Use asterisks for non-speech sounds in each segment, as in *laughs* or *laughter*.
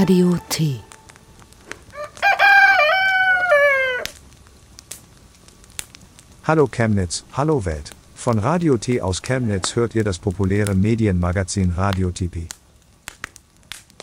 Radio T. Hallo Chemnitz, hallo Welt. Von Radio T aus Chemnitz hört ihr das populäre Medienmagazin Radio TP.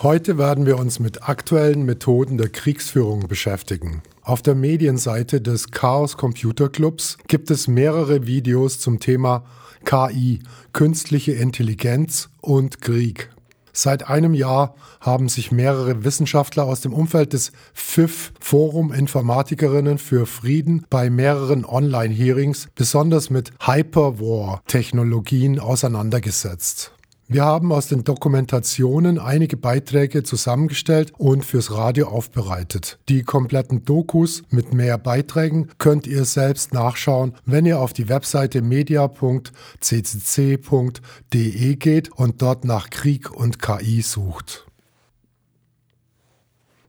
Heute werden wir uns mit aktuellen Methoden der Kriegsführung beschäftigen. Auf der Medienseite des Chaos Computer Clubs gibt es mehrere Videos zum Thema KI, künstliche Intelligenz und Krieg. Seit einem Jahr haben sich mehrere Wissenschaftler aus dem Umfeld des FIF Forum Informatikerinnen für Frieden bei mehreren Online-Hearings besonders mit Hyperwar-Technologien auseinandergesetzt. Wir haben aus den Dokumentationen einige Beiträge zusammengestellt und fürs Radio aufbereitet. Die kompletten Dokus mit mehr Beiträgen könnt ihr selbst nachschauen, wenn ihr auf die Webseite media.ccc.de geht und dort nach Krieg und KI sucht.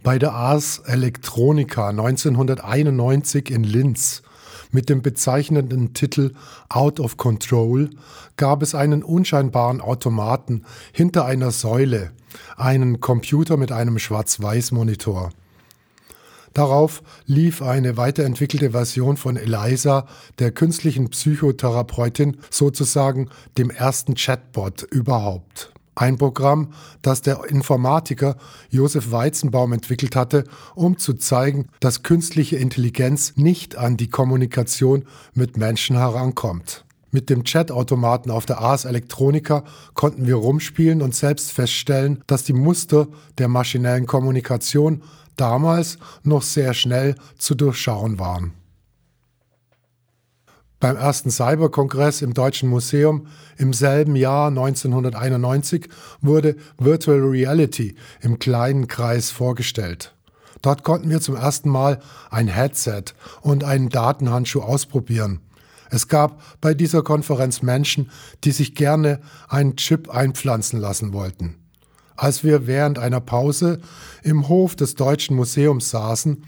Bei der Ars Electronica 1991 in Linz mit dem bezeichnenden Titel Out of Control gab es einen unscheinbaren Automaten hinter einer Säule, einen Computer mit einem Schwarz-Weiß-Monitor. Darauf lief eine weiterentwickelte Version von Eliza, der künstlichen Psychotherapeutin, sozusagen dem ersten Chatbot überhaupt. Ein Programm, das der Informatiker Josef Weizenbaum entwickelt hatte, um zu zeigen, dass künstliche Intelligenz nicht an die Kommunikation mit Menschen herankommt. Mit dem Chatautomaten auf der Ars Electronica konnten wir rumspielen und selbst feststellen, dass die Muster der maschinellen Kommunikation damals noch sehr schnell zu durchschauen waren. Beim ersten Cyberkongress im Deutschen Museum im selben Jahr 1991 wurde Virtual Reality im kleinen Kreis vorgestellt. Dort konnten wir zum ersten Mal ein Headset und einen Datenhandschuh ausprobieren. Es gab bei dieser Konferenz Menschen, die sich gerne einen Chip einpflanzen lassen wollten. Als wir während einer Pause im Hof des Deutschen Museums saßen,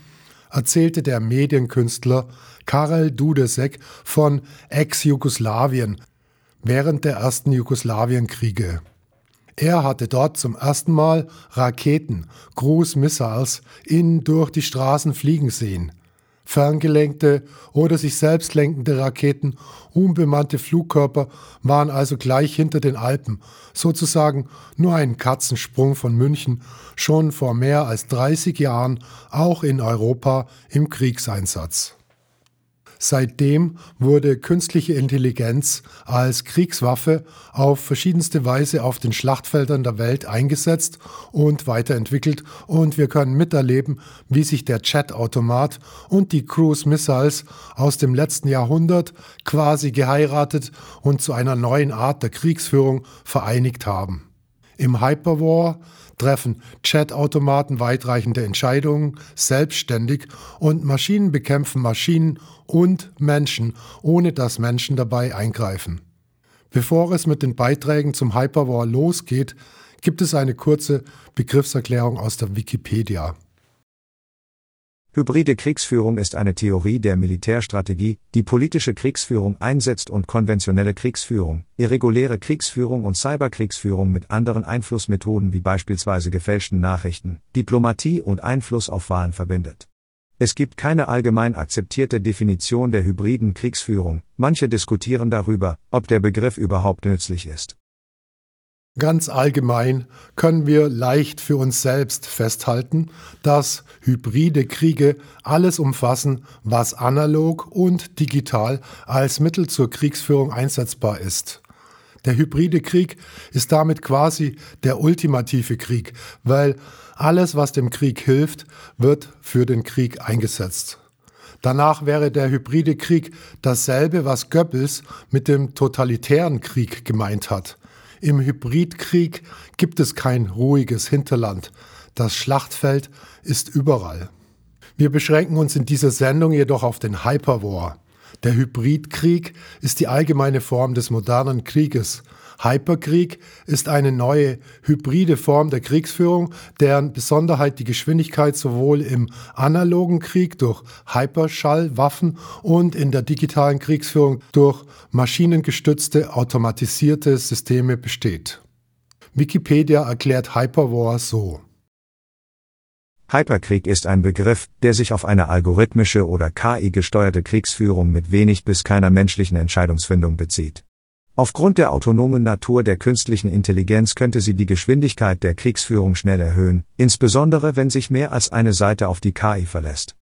erzählte der Medienkünstler Karel Dudesek von Ex-Jugoslawien während der ersten Jugoslawienkriege. Er hatte dort zum ersten Mal Raketen, Cruise Missiles, in durch die Straßen fliegen sehen ferngelenkte oder sich selbst lenkende Raketen, unbemannte Flugkörper waren also gleich hinter den Alpen, sozusagen nur ein Katzensprung von München, schon vor mehr als 30 Jahren auch in Europa im Kriegseinsatz. Seitdem wurde künstliche Intelligenz als Kriegswaffe auf verschiedenste Weise auf den Schlachtfeldern der Welt eingesetzt und weiterentwickelt und wir können miterleben, wie sich der Chat-Automat und die Cruise Missiles aus dem letzten Jahrhundert quasi geheiratet und zu einer neuen Art der Kriegsführung vereinigt haben. Im Hyperwar treffen Chatautomaten weitreichende Entscheidungen selbstständig und Maschinen bekämpfen Maschinen und Menschen, ohne dass Menschen dabei eingreifen. Bevor es mit den Beiträgen zum Hyperwar losgeht, gibt es eine kurze Begriffserklärung aus der Wikipedia. Hybride Kriegsführung ist eine Theorie der Militärstrategie, die politische Kriegsführung einsetzt und konventionelle Kriegsführung, irreguläre Kriegsführung und Cyberkriegsführung mit anderen Einflussmethoden wie beispielsweise gefälschten Nachrichten, Diplomatie und Einfluss auf Wahlen verbindet. Es gibt keine allgemein akzeptierte Definition der hybriden Kriegsführung, manche diskutieren darüber, ob der Begriff überhaupt nützlich ist. Ganz allgemein können wir leicht für uns selbst festhalten, dass hybride Kriege alles umfassen, was analog und digital als Mittel zur Kriegsführung einsetzbar ist. Der hybride Krieg ist damit quasi der ultimative Krieg, weil alles, was dem Krieg hilft, wird für den Krieg eingesetzt. Danach wäre der hybride Krieg dasselbe, was Goebbels mit dem totalitären Krieg gemeint hat. Im Hybridkrieg gibt es kein ruhiges Hinterland. Das Schlachtfeld ist überall. Wir beschränken uns in dieser Sendung jedoch auf den Hyperwar. Der Hybridkrieg ist die allgemeine Form des modernen Krieges. Hyperkrieg ist eine neue hybride Form der Kriegsführung, deren Besonderheit die Geschwindigkeit sowohl im analogen Krieg durch Hyperschallwaffen und in der digitalen Kriegsführung durch maschinengestützte automatisierte Systeme besteht. Wikipedia erklärt Hyperwar so. Hyperkrieg ist ein Begriff, der sich auf eine algorithmische oder KI-gesteuerte Kriegsführung mit wenig bis keiner menschlichen Entscheidungsfindung bezieht. Aufgrund der autonomen Natur der künstlichen Intelligenz könnte sie die Geschwindigkeit der Kriegsführung schnell erhöhen, insbesondere wenn sich mehr als eine Seite auf die KI verlässt.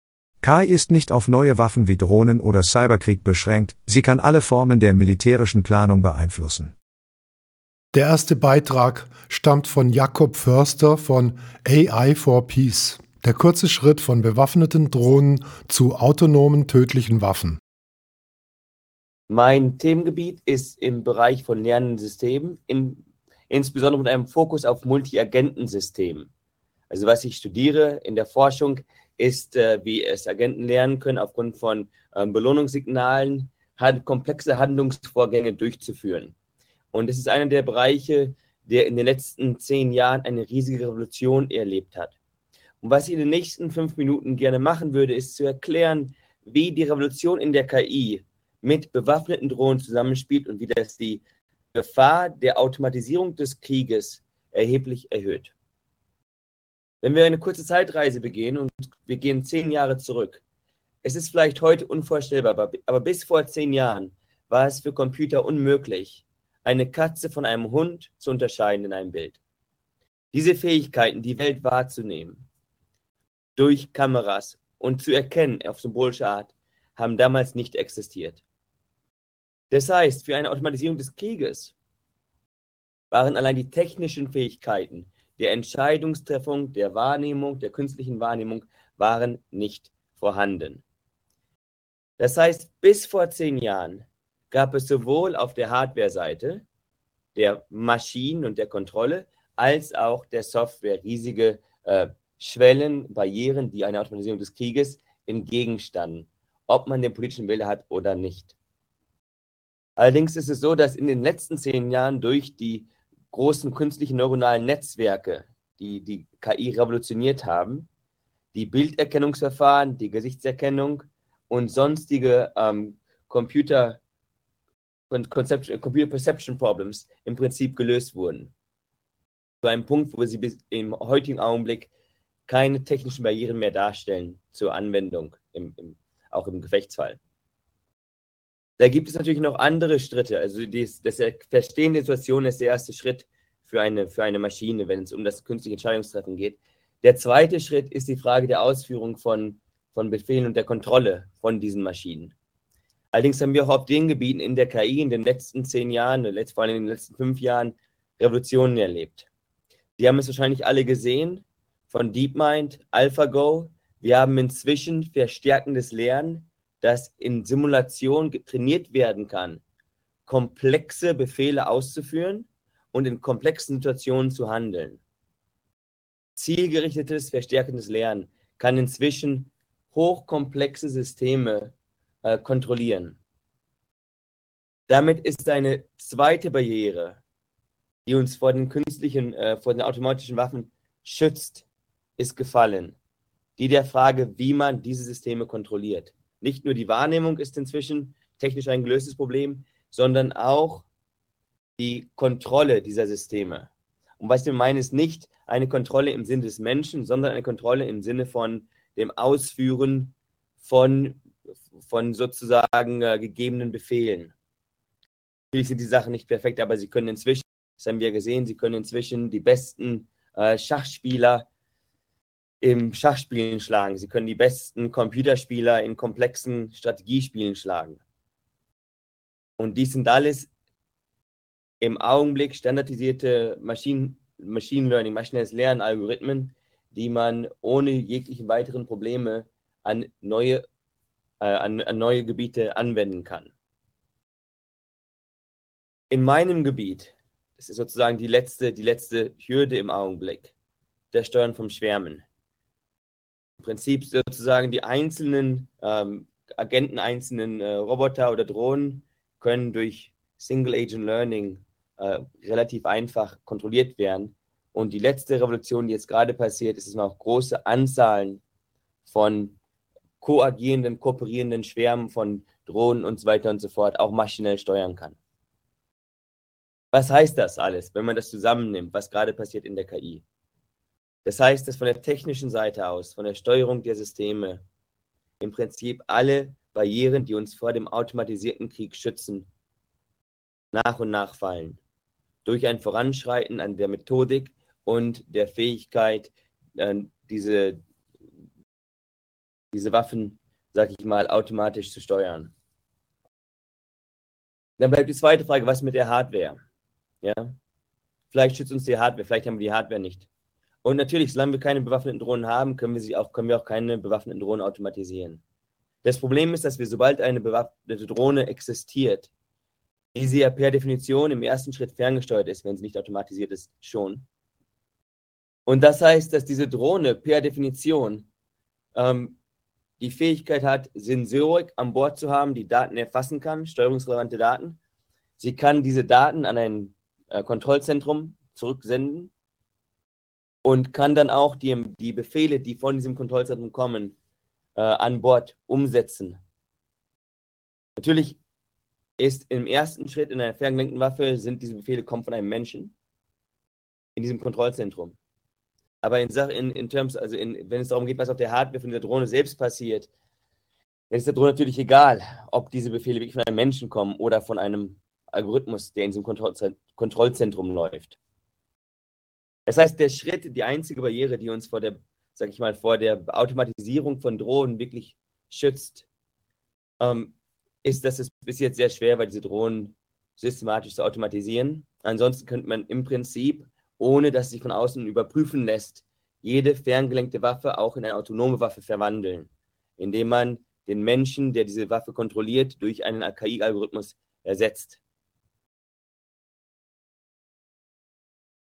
KI ist nicht auf neue Waffen wie Drohnen oder Cyberkrieg beschränkt, sie kann alle Formen der militärischen Planung beeinflussen. Der erste Beitrag stammt von Jakob Förster von AI for Peace. Der kurze Schritt von bewaffneten Drohnen zu autonomen tödlichen Waffen. Mein Themengebiet ist im Bereich von lernenden Systemen, in, insbesondere mit einem Fokus auf Multi-Agenten-Systemen. Also was ich studiere in der Forschung ist, äh, wie es Agenten lernen können, aufgrund von ähm, Belohnungssignalen halt komplexe Handlungsvorgänge durchzuführen. Und es ist einer der Bereiche, der in den letzten zehn Jahren eine riesige Revolution erlebt hat. Und was ich in den nächsten fünf Minuten gerne machen würde, ist zu erklären, wie die Revolution in der KI mit bewaffneten Drohnen zusammenspielt und wie das die Gefahr der Automatisierung des Krieges erheblich erhöht. Wenn wir eine kurze Zeitreise begehen und wir gehen zehn Jahre zurück, es ist vielleicht heute unvorstellbar, aber bis vor zehn Jahren war es für Computer unmöglich, eine Katze von einem Hund zu unterscheiden in einem Bild. Diese Fähigkeiten, die Welt wahrzunehmen, durch Kameras und zu erkennen auf symbolische Art, haben damals nicht existiert. Das heißt, für eine Automatisierung des Krieges waren allein die technischen Fähigkeiten der Entscheidungstreffung, der Wahrnehmung, der künstlichen Wahrnehmung waren nicht vorhanden. Das heißt, bis vor zehn Jahren gab es sowohl auf der Hardware-Seite der Maschinen und der Kontrolle als auch der Software riesige äh, Schwellen, Barrieren, die einer Automatisierung des Krieges entgegenstanden, ob man den politischen Wille hat oder nicht. Allerdings ist es so, dass in den letzten zehn Jahren durch die großen künstlichen neuronalen Netzwerke, die die KI revolutioniert haben, die Bilderkennungsverfahren, die Gesichtserkennung und sonstige ähm, Computer Computer Perception Problems im Prinzip gelöst wurden. Zu einem Punkt, wo sie bis im heutigen Augenblick keine technischen Barrieren mehr darstellen zur Anwendung, im, im, auch im Gefechtsfall. Da gibt es natürlich noch andere Schritte. Also dies, das Verstehen der Situation ist der erste Schritt für eine, für eine Maschine, wenn es um das künstliche Entscheidungstreffen geht. Der zweite Schritt ist die Frage der Ausführung von, von Befehlen und der Kontrolle von diesen Maschinen. Allerdings haben wir auch auf den Gebieten in der KI in den letzten zehn Jahren, vor allem in den letzten fünf Jahren, Revolutionen erlebt. Sie haben es wahrscheinlich alle gesehen, von DeepMind, AlphaGo. Wir haben inzwischen verstärkendes Lernen, das in Simulation trainiert werden kann, komplexe Befehle auszuführen und in komplexen Situationen zu handeln. Zielgerichtetes, verstärkendes Lernen kann inzwischen hochkomplexe Systeme äh, kontrollieren. Damit ist eine zweite Barriere, die uns vor den künstlichen, äh, vor den automatischen Waffen schützt, ist gefallen. Die der Frage, wie man diese Systeme kontrolliert. Nicht nur die Wahrnehmung ist inzwischen technisch ein gelöstes Problem, sondern auch die Kontrolle dieser Systeme. Und was wir meinen, ist nicht eine Kontrolle im Sinne des Menschen, sondern eine Kontrolle im Sinne von dem Ausführen von von sozusagen äh, gegebenen Befehlen. Natürlich sind die Sachen nicht perfekt, aber sie können inzwischen, das haben wir gesehen, sie können inzwischen die besten äh, Schachspieler im Schachspielen schlagen. Sie können die besten Computerspieler in komplexen Strategiespielen schlagen. Und dies sind alles im Augenblick standardisierte Maschinen, Machine Learning, maschinelles Lernen, Algorithmen, die man ohne jegliche weiteren Probleme an neue äh, an, an neue Gebiete anwenden kann. In meinem Gebiet, das ist sozusagen die letzte, die letzte Hürde im Augenblick, der Steuern vom Schwärmen. Im Prinzip sozusagen die einzelnen ähm, Agenten, einzelnen äh, Roboter oder Drohnen können durch Single Agent Learning äh, relativ einfach kontrolliert werden. Und die letzte Revolution, die jetzt gerade passiert, ist, dass man auch große Anzahlen von koagierenden, kooperierenden Schwärmen von Drohnen und so weiter und so fort auch maschinell steuern kann. Was heißt das alles, wenn man das zusammennimmt, was gerade passiert in der KI? Das heißt, dass von der technischen Seite aus, von der Steuerung der Systeme, im Prinzip alle Barrieren, die uns vor dem automatisierten Krieg schützen, nach und nach fallen. Durch ein Voranschreiten an der Methodik und der Fähigkeit, äh, diese, diese Waffen, sag ich mal, automatisch zu steuern. Dann bleibt die zweite Frage, was mit der Hardware? Ja? Vielleicht schützt uns die Hardware, vielleicht haben wir die Hardware nicht. Und natürlich, solange wir keine bewaffneten Drohnen haben, können wir, sie auch, können wir auch keine bewaffneten Drohnen automatisieren. Das Problem ist, dass wir, sobald eine bewaffnete Drohne existiert, die sie ja per Definition im ersten Schritt ferngesteuert ist, wenn sie nicht automatisiert ist, schon. Und das heißt, dass diese Drohne per Definition ähm, die Fähigkeit hat, Sensorik an Bord zu haben, die Daten erfassen kann, steuerungsrelevante Daten. Sie kann diese Daten an ein äh, Kontrollzentrum zurücksenden und kann dann auch die, die Befehle, die von diesem Kontrollzentrum kommen, äh, an Bord umsetzen. Natürlich ist im ersten Schritt in einer ferngelenkten Waffe sind diese Befehle kommen von einem Menschen in diesem Kontrollzentrum. Aber in, in, in Terms, also in, wenn es darum geht, was auf der Hardware von der Drohne selbst passiert, dann ist der Drohne natürlich egal, ob diese Befehle wirklich von einem Menschen kommen oder von einem Algorithmus, der in diesem Kontrollzentrum läuft. Das heißt, der Schritt, die einzige Barriere, die uns vor der, sag ich mal, vor der Automatisierung von Drohnen wirklich schützt, ähm, ist, dass es bis jetzt sehr schwer war, diese Drohnen systematisch zu automatisieren. Ansonsten könnte man im Prinzip ohne dass sich von außen überprüfen lässt, jede ferngelenkte Waffe auch in eine autonome Waffe verwandeln, indem man den Menschen, der diese Waffe kontrolliert, durch einen KI-Algorithmus ersetzt.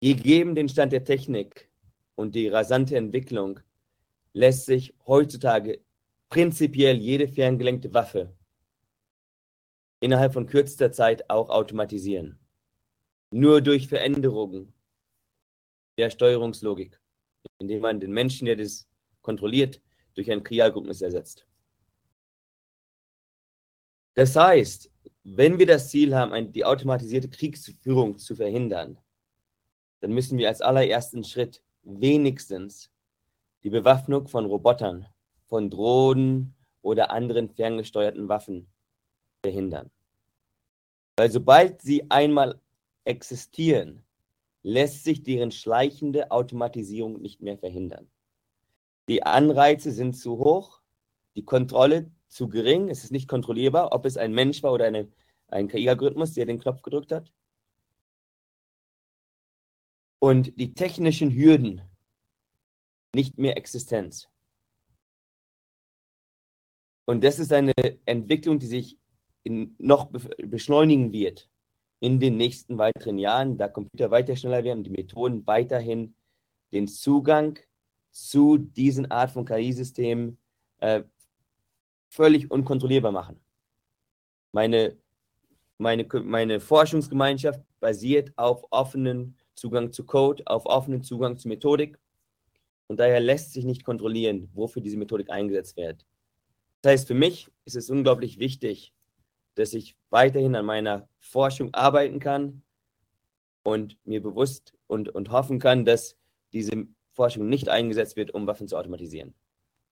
Gegeben den Stand der Technik und die rasante Entwicklung, lässt sich heutzutage prinzipiell jede ferngelenkte Waffe innerhalb von kürzester Zeit auch automatisieren. Nur durch Veränderungen der Steuerungslogik, indem man den Menschen, der das kontrolliert, durch einen Krialgruppnis ersetzt. Das heißt, wenn wir das Ziel haben, die automatisierte Kriegsführung zu verhindern, dann müssen wir als allerersten Schritt wenigstens die Bewaffnung von Robotern, von Drohnen oder anderen ferngesteuerten Waffen verhindern. Weil sobald sie einmal existieren, lässt sich deren schleichende Automatisierung nicht mehr verhindern. Die Anreize sind zu hoch, die Kontrolle zu gering, es ist nicht kontrollierbar, ob es ein Mensch war oder eine, ein KI-Algorithmus, der den Knopf gedrückt hat. Und die technischen Hürden nicht mehr Existenz. Und das ist eine Entwicklung, die sich noch beschleunigen wird in den nächsten weiteren Jahren, da Computer weiter schneller werden, die Methoden weiterhin den Zugang zu diesen Art von KI-Systemen äh, völlig unkontrollierbar machen. Meine, meine, meine Forschungsgemeinschaft basiert auf offenen Zugang zu Code, auf offenen Zugang zu Methodik und daher lässt sich nicht kontrollieren, wofür diese Methodik eingesetzt wird. Das heißt, für mich ist es unglaublich wichtig, dass ich weiterhin an meiner Forschung arbeiten kann und mir bewusst und, und hoffen kann, dass diese Forschung nicht eingesetzt wird, um Waffen zu automatisieren.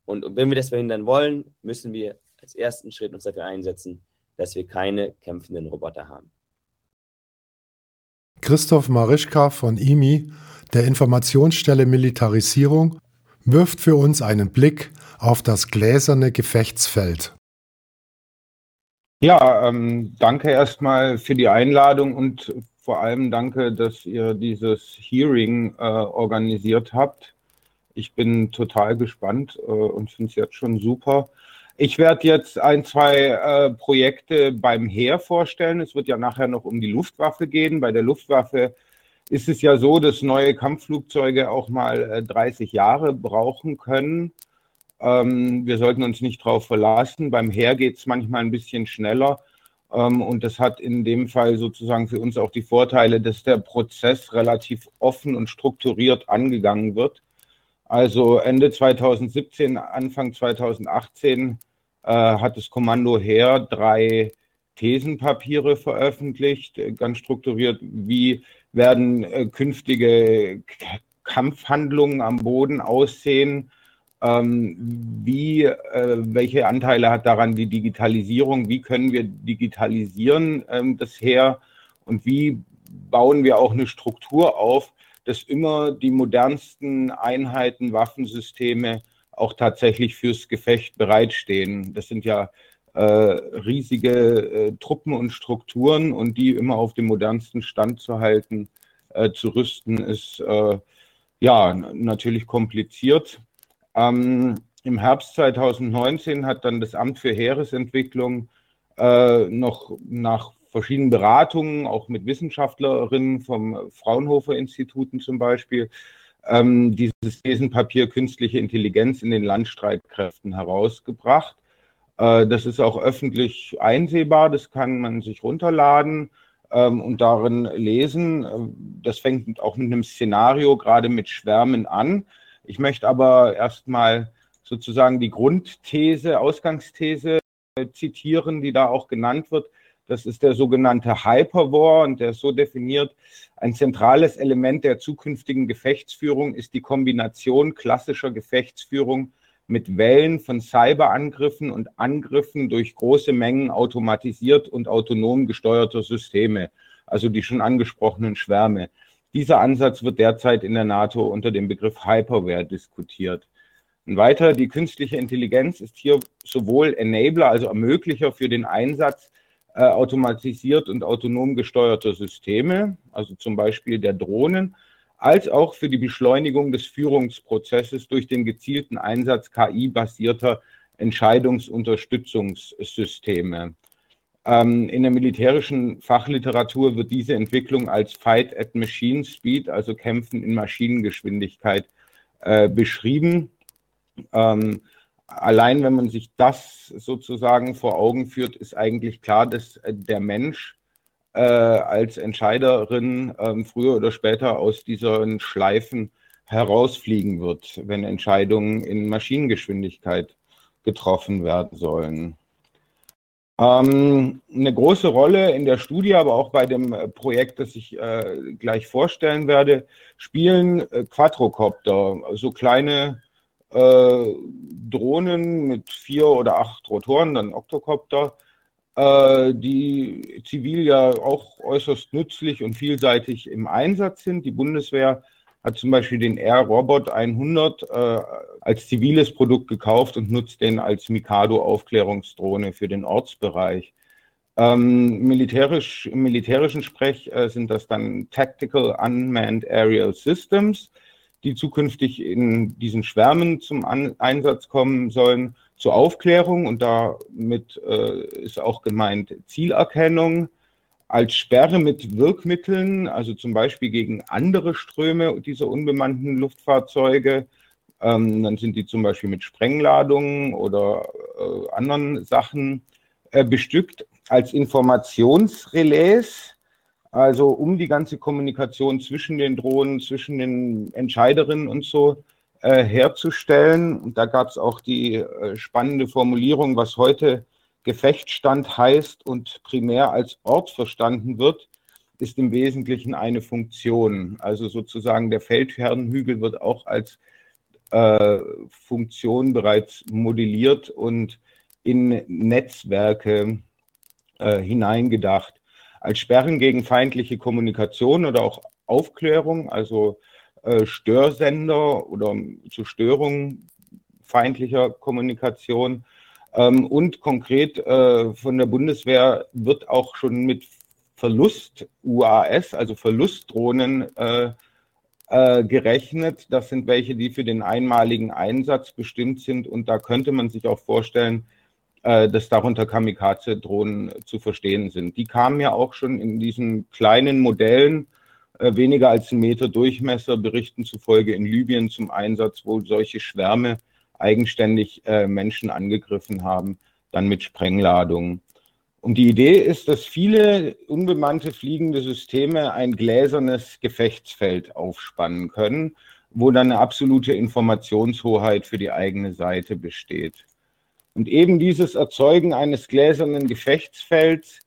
Und, und wenn wir das verhindern wollen, müssen wir als ersten Schritt uns dafür einsetzen, dass wir keine kämpfenden Roboter haben. Christoph Marischka von IMI, der Informationsstelle Militarisierung, wirft für uns einen Blick auf das gläserne Gefechtsfeld. Ja, ähm, danke erstmal für die Einladung und vor allem danke, dass ihr dieses Hearing äh, organisiert habt. Ich bin total gespannt äh, und finde es jetzt schon super. Ich werde jetzt ein, zwei äh, Projekte beim Heer vorstellen. Es wird ja nachher noch um die Luftwaffe gehen. Bei der Luftwaffe ist es ja so, dass neue Kampfflugzeuge auch mal 30 äh, Jahre brauchen können. Ähm, wir sollten uns nicht darauf verlassen. Beim Heer geht es manchmal ein bisschen schneller. Ähm, und das hat in dem Fall sozusagen für uns auch die Vorteile, dass der Prozess relativ offen und strukturiert angegangen wird. Also Ende 2017, Anfang 2018 äh, hat das Kommando Heer drei Thesenpapiere veröffentlicht, ganz strukturiert, wie werden äh, künftige Kampfhandlungen am Boden aussehen. Ähm, wie, äh, welche Anteile hat daran die Digitalisierung? Wie können wir digitalisieren ähm, das Heer? Und wie bauen wir auch eine Struktur auf, dass immer die modernsten Einheiten, Waffensysteme auch tatsächlich fürs Gefecht bereitstehen. Das sind ja äh, riesige äh, Truppen und Strukturen und die immer auf dem modernsten Stand zu halten, äh, zu rüsten, ist äh, ja natürlich kompliziert. Ähm, Im Herbst 2019 hat dann das Amt für Heeresentwicklung äh, noch nach verschiedenen Beratungen, auch mit Wissenschaftlerinnen vom Fraunhofer-Instituten zum Beispiel, ähm, dieses Thesenpapier Künstliche Intelligenz in den Landstreitkräften herausgebracht. Äh, das ist auch öffentlich einsehbar, das kann man sich runterladen ähm, und darin lesen. Das fängt auch mit einem Szenario gerade mit Schwärmen an. Ich möchte aber erstmal sozusagen die Grundthese, Ausgangsthese äh, zitieren, die da auch genannt wird. Das ist der sogenannte Hyperwar und der ist so definiert, ein zentrales Element der zukünftigen Gefechtsführung ist die Kombination klassischer Gefechtsführung mit Wellen von Cyberangriffen und Angriffen durch große Mengen automatisiert und autonom gesteuerter Systeme, also die schon angesprochenen Schwärme. Dieser Ansatz wird derzeit in der NATO unter dem Begriff Hyperware diskutiert. Und weiter, die künstliche Intelligenz ist hier sowohl Enabler, also Ermöglicher für den Einsatz äh, automatisiert und autonom gesteuerter Systeme, also zum Beispiel der Drohnen, als auch für die Beschleunigung des Führungsprozesses durch den gezielten Einsatz KI-basierter Entscheidungsunterstützungssysteme. Ähm, in der militärischen Fachliteratur wird diese Entwicklung als Fight at Machine Speed, also Kämpfen in Maschinengeschwindigkeit, äh, beschrieben. Ähm, allein wenn man sich das sozusagen vor Augen führt, ist eigentlich klar, dass äh, der Mensch äh, als Entscheiderin äh, früher oder später aus diesen Schleifen herausfliegen wird, wenn Entscheidungen in Maschinengeschwindigkeit getroffen werden sollen. Ähm, eine große Rolle in der Studie, aber auch bei dem äh, Projekt, das ich äh, gleich vorstellen werde, spielen äh, Quadrocopter, also kleine äh, Drohnen mit vier oder acht Rotoren, dann Oktokopter, äh, die zivil ja auch äußerst nützlich und vielseitig im Einsatz sind. Die Bundeswehr hat zum Beispiel den Air-Robot 100 äh, als ziviles Produkt gekauft und nutzt den als Mikado-Aufklärungsdrohne für den Ortsbereich. Ähm, militärisch, Im militärischen Sprech äh, sind das dann Tactical Unmanned Aerial Systems die zukünftig in diesen Schwärmen zum An Einsatz kommen sollen, zur Aufklärung und damit äh, ist auch gemeint Zielerkennung als Sperre mit Wirkmitteln, also zum Beispiel gegen andere Ströme dieser unbemannten Luftfahrzeuge. Ähm, dann sind die zum Beispiel mit Sprengladungen oder äh, anderen Sachen äh, bestückt als Informationsrelais also um die ganze Kommunikation zwischen den Drohnen, zwischen den Entscheiderinnen und so äh, herzustellen. Und da gab es auch die äh, spannende Formulierung, was heute Gefechtsstand heißt und primär als Ort verstanden wird, ist im Wesentlichen eine Funktion. Also sozusagen der Feldherrenhügel wird auch als äh, Funktion bereits modelliert und in Netzwerke äh, hineingedacht als Sperren gegen feindliche Kommunikation oder auch Aufklärung, also äh, Störsender oder zur Störung feindlicher Kommunikation. Ähm, und konkret äh, von der Bundeswehr wird auch schon mit Verlust-UAS, also Verlustdrohnen, äh, äh, gerechnet. Das sind welche, die für den einmaligen Einsatz bestimmt sind. Und da könnte man sich auch vorstellen, äh, dass darunter Kamikaze-Drohnen zu verstehen sind. Die kamen ja auch schon in diesen kleinen Modellen, äh, weniger als einen Meter Durchmesser, Berichten zufolge in Libyen zum Einsatz, wo solche Schwärme eigenständig äh, Menschen angegriffen haben, dann mit Sprengladungen. Und die Idee ist, dass viele unbemannte fliegende Systeme ein gläsernes Gefechtsfeld aufspannen können, wo dann eine absolute Informationshoheit für die eigene Seite besteht. Und eben dieses Erzeugen eines gläsernen Gefechtsfelds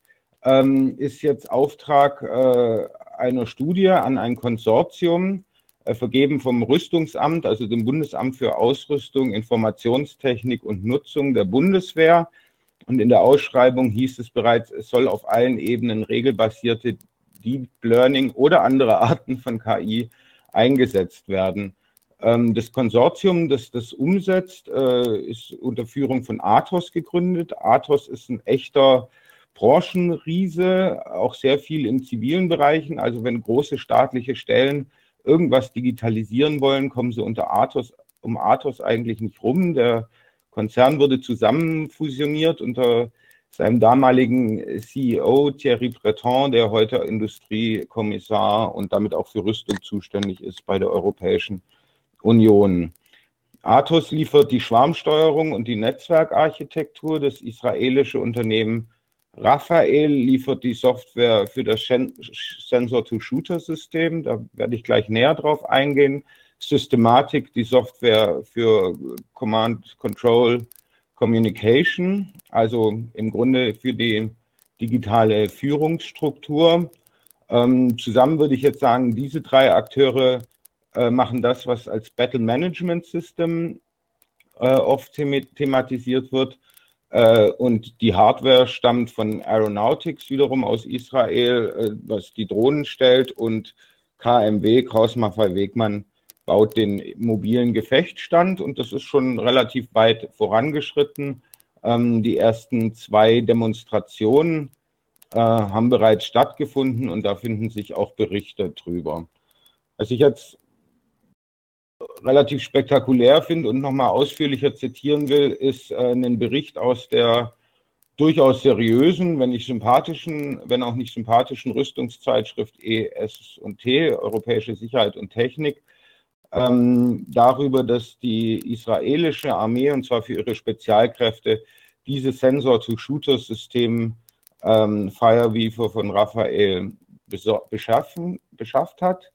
ähm, ist jetzt Auftrag äh, einer Studie an ein Konsortium, äh, vergeben vom Rüstungsamt, also dem Bundesamt für Ausrüstung, Informationstechnik und Nutzung der Bundeswehr. Und in der Ausschreibung hieß es bereits, es soll auf allen Ebenen regelbasierte Deep Learning oder andere Arten von KI eingesetzt werden. Ähm, das Konsortium, das das umsetzt, äh, ist unter Führung von Athos gegründet. Athos ist ein echter Branchenriese, auch sehr viel in zivilen Bereichen. Also wenn große staatliche Stellen irgendwas digitalisieren wollen, kommen sie unter Athos, um Athos eigentlich nicht rum. Der Konzern wurde zusammen fusioniert unter seinem damaligen CEO Thierry Breton, der heute Industriekommissar und damit auch für Rüstung zuständig ist bei der Europäischen Union. Athos liefert die Schwarmsteuerung und die Netzwerkarchitektur. Das israelische Unternehmen Raphael liefert die Software für das Sensor-to-Shooter-System. Da werde ich gleich näher drauf eingehen. Systematik, die Software für Command Control Communication, also im Grunde für die digitale Führungsstruktur. Ähm, zusammen würde ich jetzt sagen, diese drei Akteure äh, machen das, was als Battle Management System äh, oft thematisiert wird. Äh, und die Hardware stammt von Aeronautics wiederum aus Israel, äh, was die Drohnen stellt. Und KMW, Kraus Maffei Wegmann, baut den mobilen Gefechtsstand. Und das ist schon relativ weit vorangeschritten. Ähm, die ersten zwei Demonstrationen äh, haben bereits stattgefunden und da finden sich auch Berichte drüber. Was ich jetzt relativ spektakulär finde und nochmal ausführlicher zitieren will, ist äh, ein Bericht aus der durchaus seriösen, wenn nicht sympathischen, wenn auch nicht sympathischen Rüstungszeitschrift ES&T, Europäische Sicherheit und Technik, ähm, darüber, dass die israelische Armee, und zwar für ihre Spezialkräfte, dieses Sensor-to-Shooter-System ähm, Fireweaver von Raphael beschaffen, beschafft hat.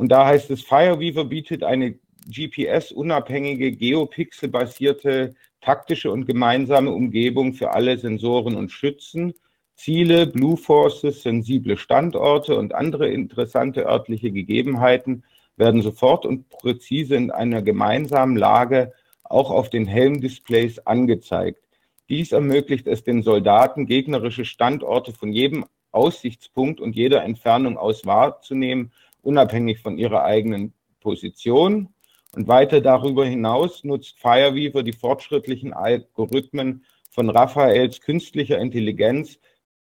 Und da heißt es, Fireweaver bietet eine GPS-unabhängige, geopixelbasierte taktische und gemeinsame Umgebung für alle Sensoren und Schützen, Ziele, Blue Forces, sensible Standorte und andere interessante örtliche Gegebenheiten werden sofort und präzise in einer gemeinsamen Lage auch auf den Helmdisplays angezeigt. Dies ermöglicht es den Soldaten, gegnerische Standorte von jedem Aussichtspunkt und jeder Entfernung aus wahrzunehmen unabhängig von ihrer eigenen Position. Und weiter darüber hinaus nutzt Fireweaver die fortschrittlichen Algorithmen von Raphaels künstlicher Intelligenz,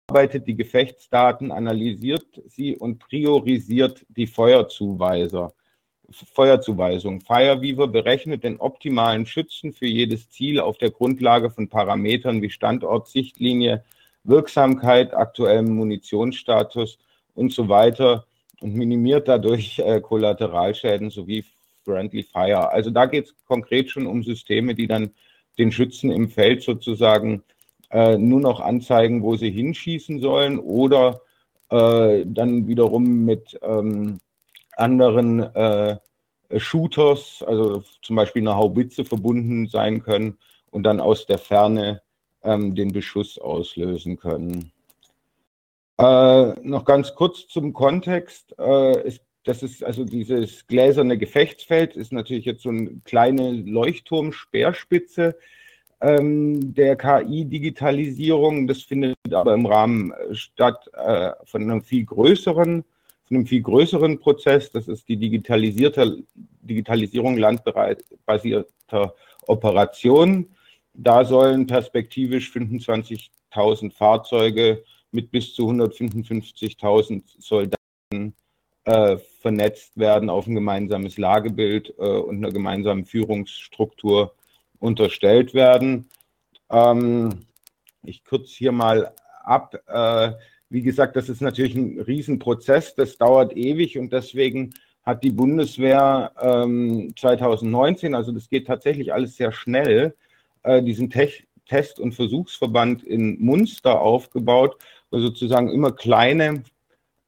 arbeitet die Gefechtsdaten, analysiert sie und priorisiert die Feuerzuweiser. Feuerzuweisung. Fireweaver berechnet den optimalen Schützen für jedes Ziel auf der Grundlage von Parametern wie Standort, Sichtlinie, Wirksamkeit, aktuellem Munitionsstatus und so weiter und minimiert dadurch äh, Kollateralschäden sowie Friendly Fire. Also da geht es konkret schon um Systeme, die dann den Schützen im Feld sozusagen äh, nur noch anzeigen, wo sie hinschießen sollen oder äh, dann wiederum mit ähm, anderen äh, Shooters, also zum Beispiel eine Haubitze verbunden sein können und dann aus der Ferne ähm, den Beschuss auslösen können. Äh, noch ganz kurz zum Kontext. Äh, ist, das ist also dieses gläserne Gefechtsfeld, ist natürlich jetzt so eine kleine Leuchtturm-Speerspitze ähm, der KI-Digitalisierung. Das findet aber im Rahmen äh, statt äh, von einem viel größeren, von einem viel größeren Prozess. Das ist die digitalisierte Digitalisierung landbasierter Operationen. Da sollen perspektivisch 25.000 Fahrzeuge mit bis zu 155.000 Soldaten äh, vernetzt werden, auf ein gemeinsames Lagebild äh, und einer gemeinsamen Führungsstruktur unterstellt werden. Ähm, ich kürze hier mal ab. Äh, wie gesagt, das ist natürlich ein Riesenprozess, das dauert ewig und deswegen hat die Bundeswehr ähm, 2019, also das geht tatsächlich alles sehr schnell, äh, diesen Tech Test- und Versuchsverband in Munster aufgebaut, sozusagen immer kleine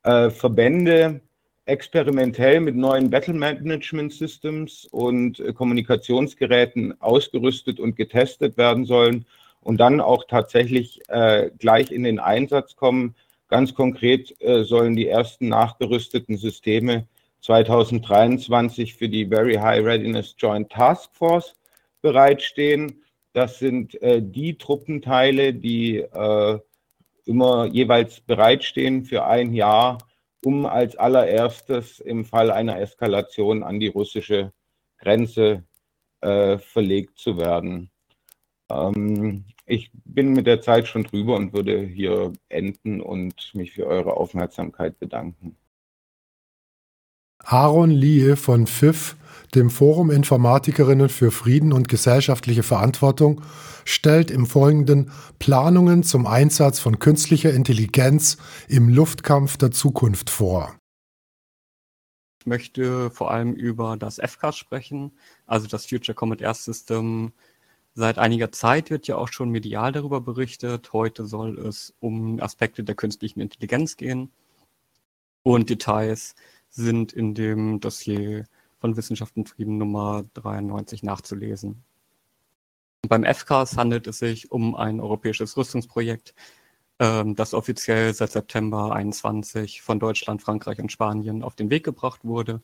äh, Verbände experimentell mit neuen Battle Management Systems und äh, Kommunikationsgeräten ausgerüstet und getestet werden sollen und dann auch tatsächlich äh, gleich in den Einsatz kommen. Ganz konkret äh, sollen die ersten nachgerüsteten Systeme 2023 für die Very High Readiness Joint Task Force bereitstehen. Das sind äh, die Truppenteile, die äh, immer jeweils bereitstehen für ein Jahr, um als allererstes im Fall einer Eskalation an die russische Grenze äh, verlegt zu werden. Ähm, ich bin mit der Zeit schon drüber und würde hier enden und mich für eure Aufmerksamkeit bedanken. Aaron Lie von FIF, dem Forum Informatikerinnen für Frieden und gesellschaftliche Verantwortung, stellt im Folgenden Planungen zum Einsatz von künstlicher Intelligenz im Luftkampf der Zukunft vor. Ich möchte vor allem über das FCAS sprechen, also das Future Combat Air System. Seit einiger Zeit wird ja auch schon medial darüber berichtet. Heute soll es um Aspekte der künstlichen Intelligenz gehen und Details sind in dem Dossier von Wissenschaft und Frieden Nummer 93 nachzulesen. Beim FCAS handelt es sich um ein europäisches Rüstungsprojekt, ähm, das offiziell seit September 21 von Deutschland, Frankreich und Spanien auf den Weg gebracht wurde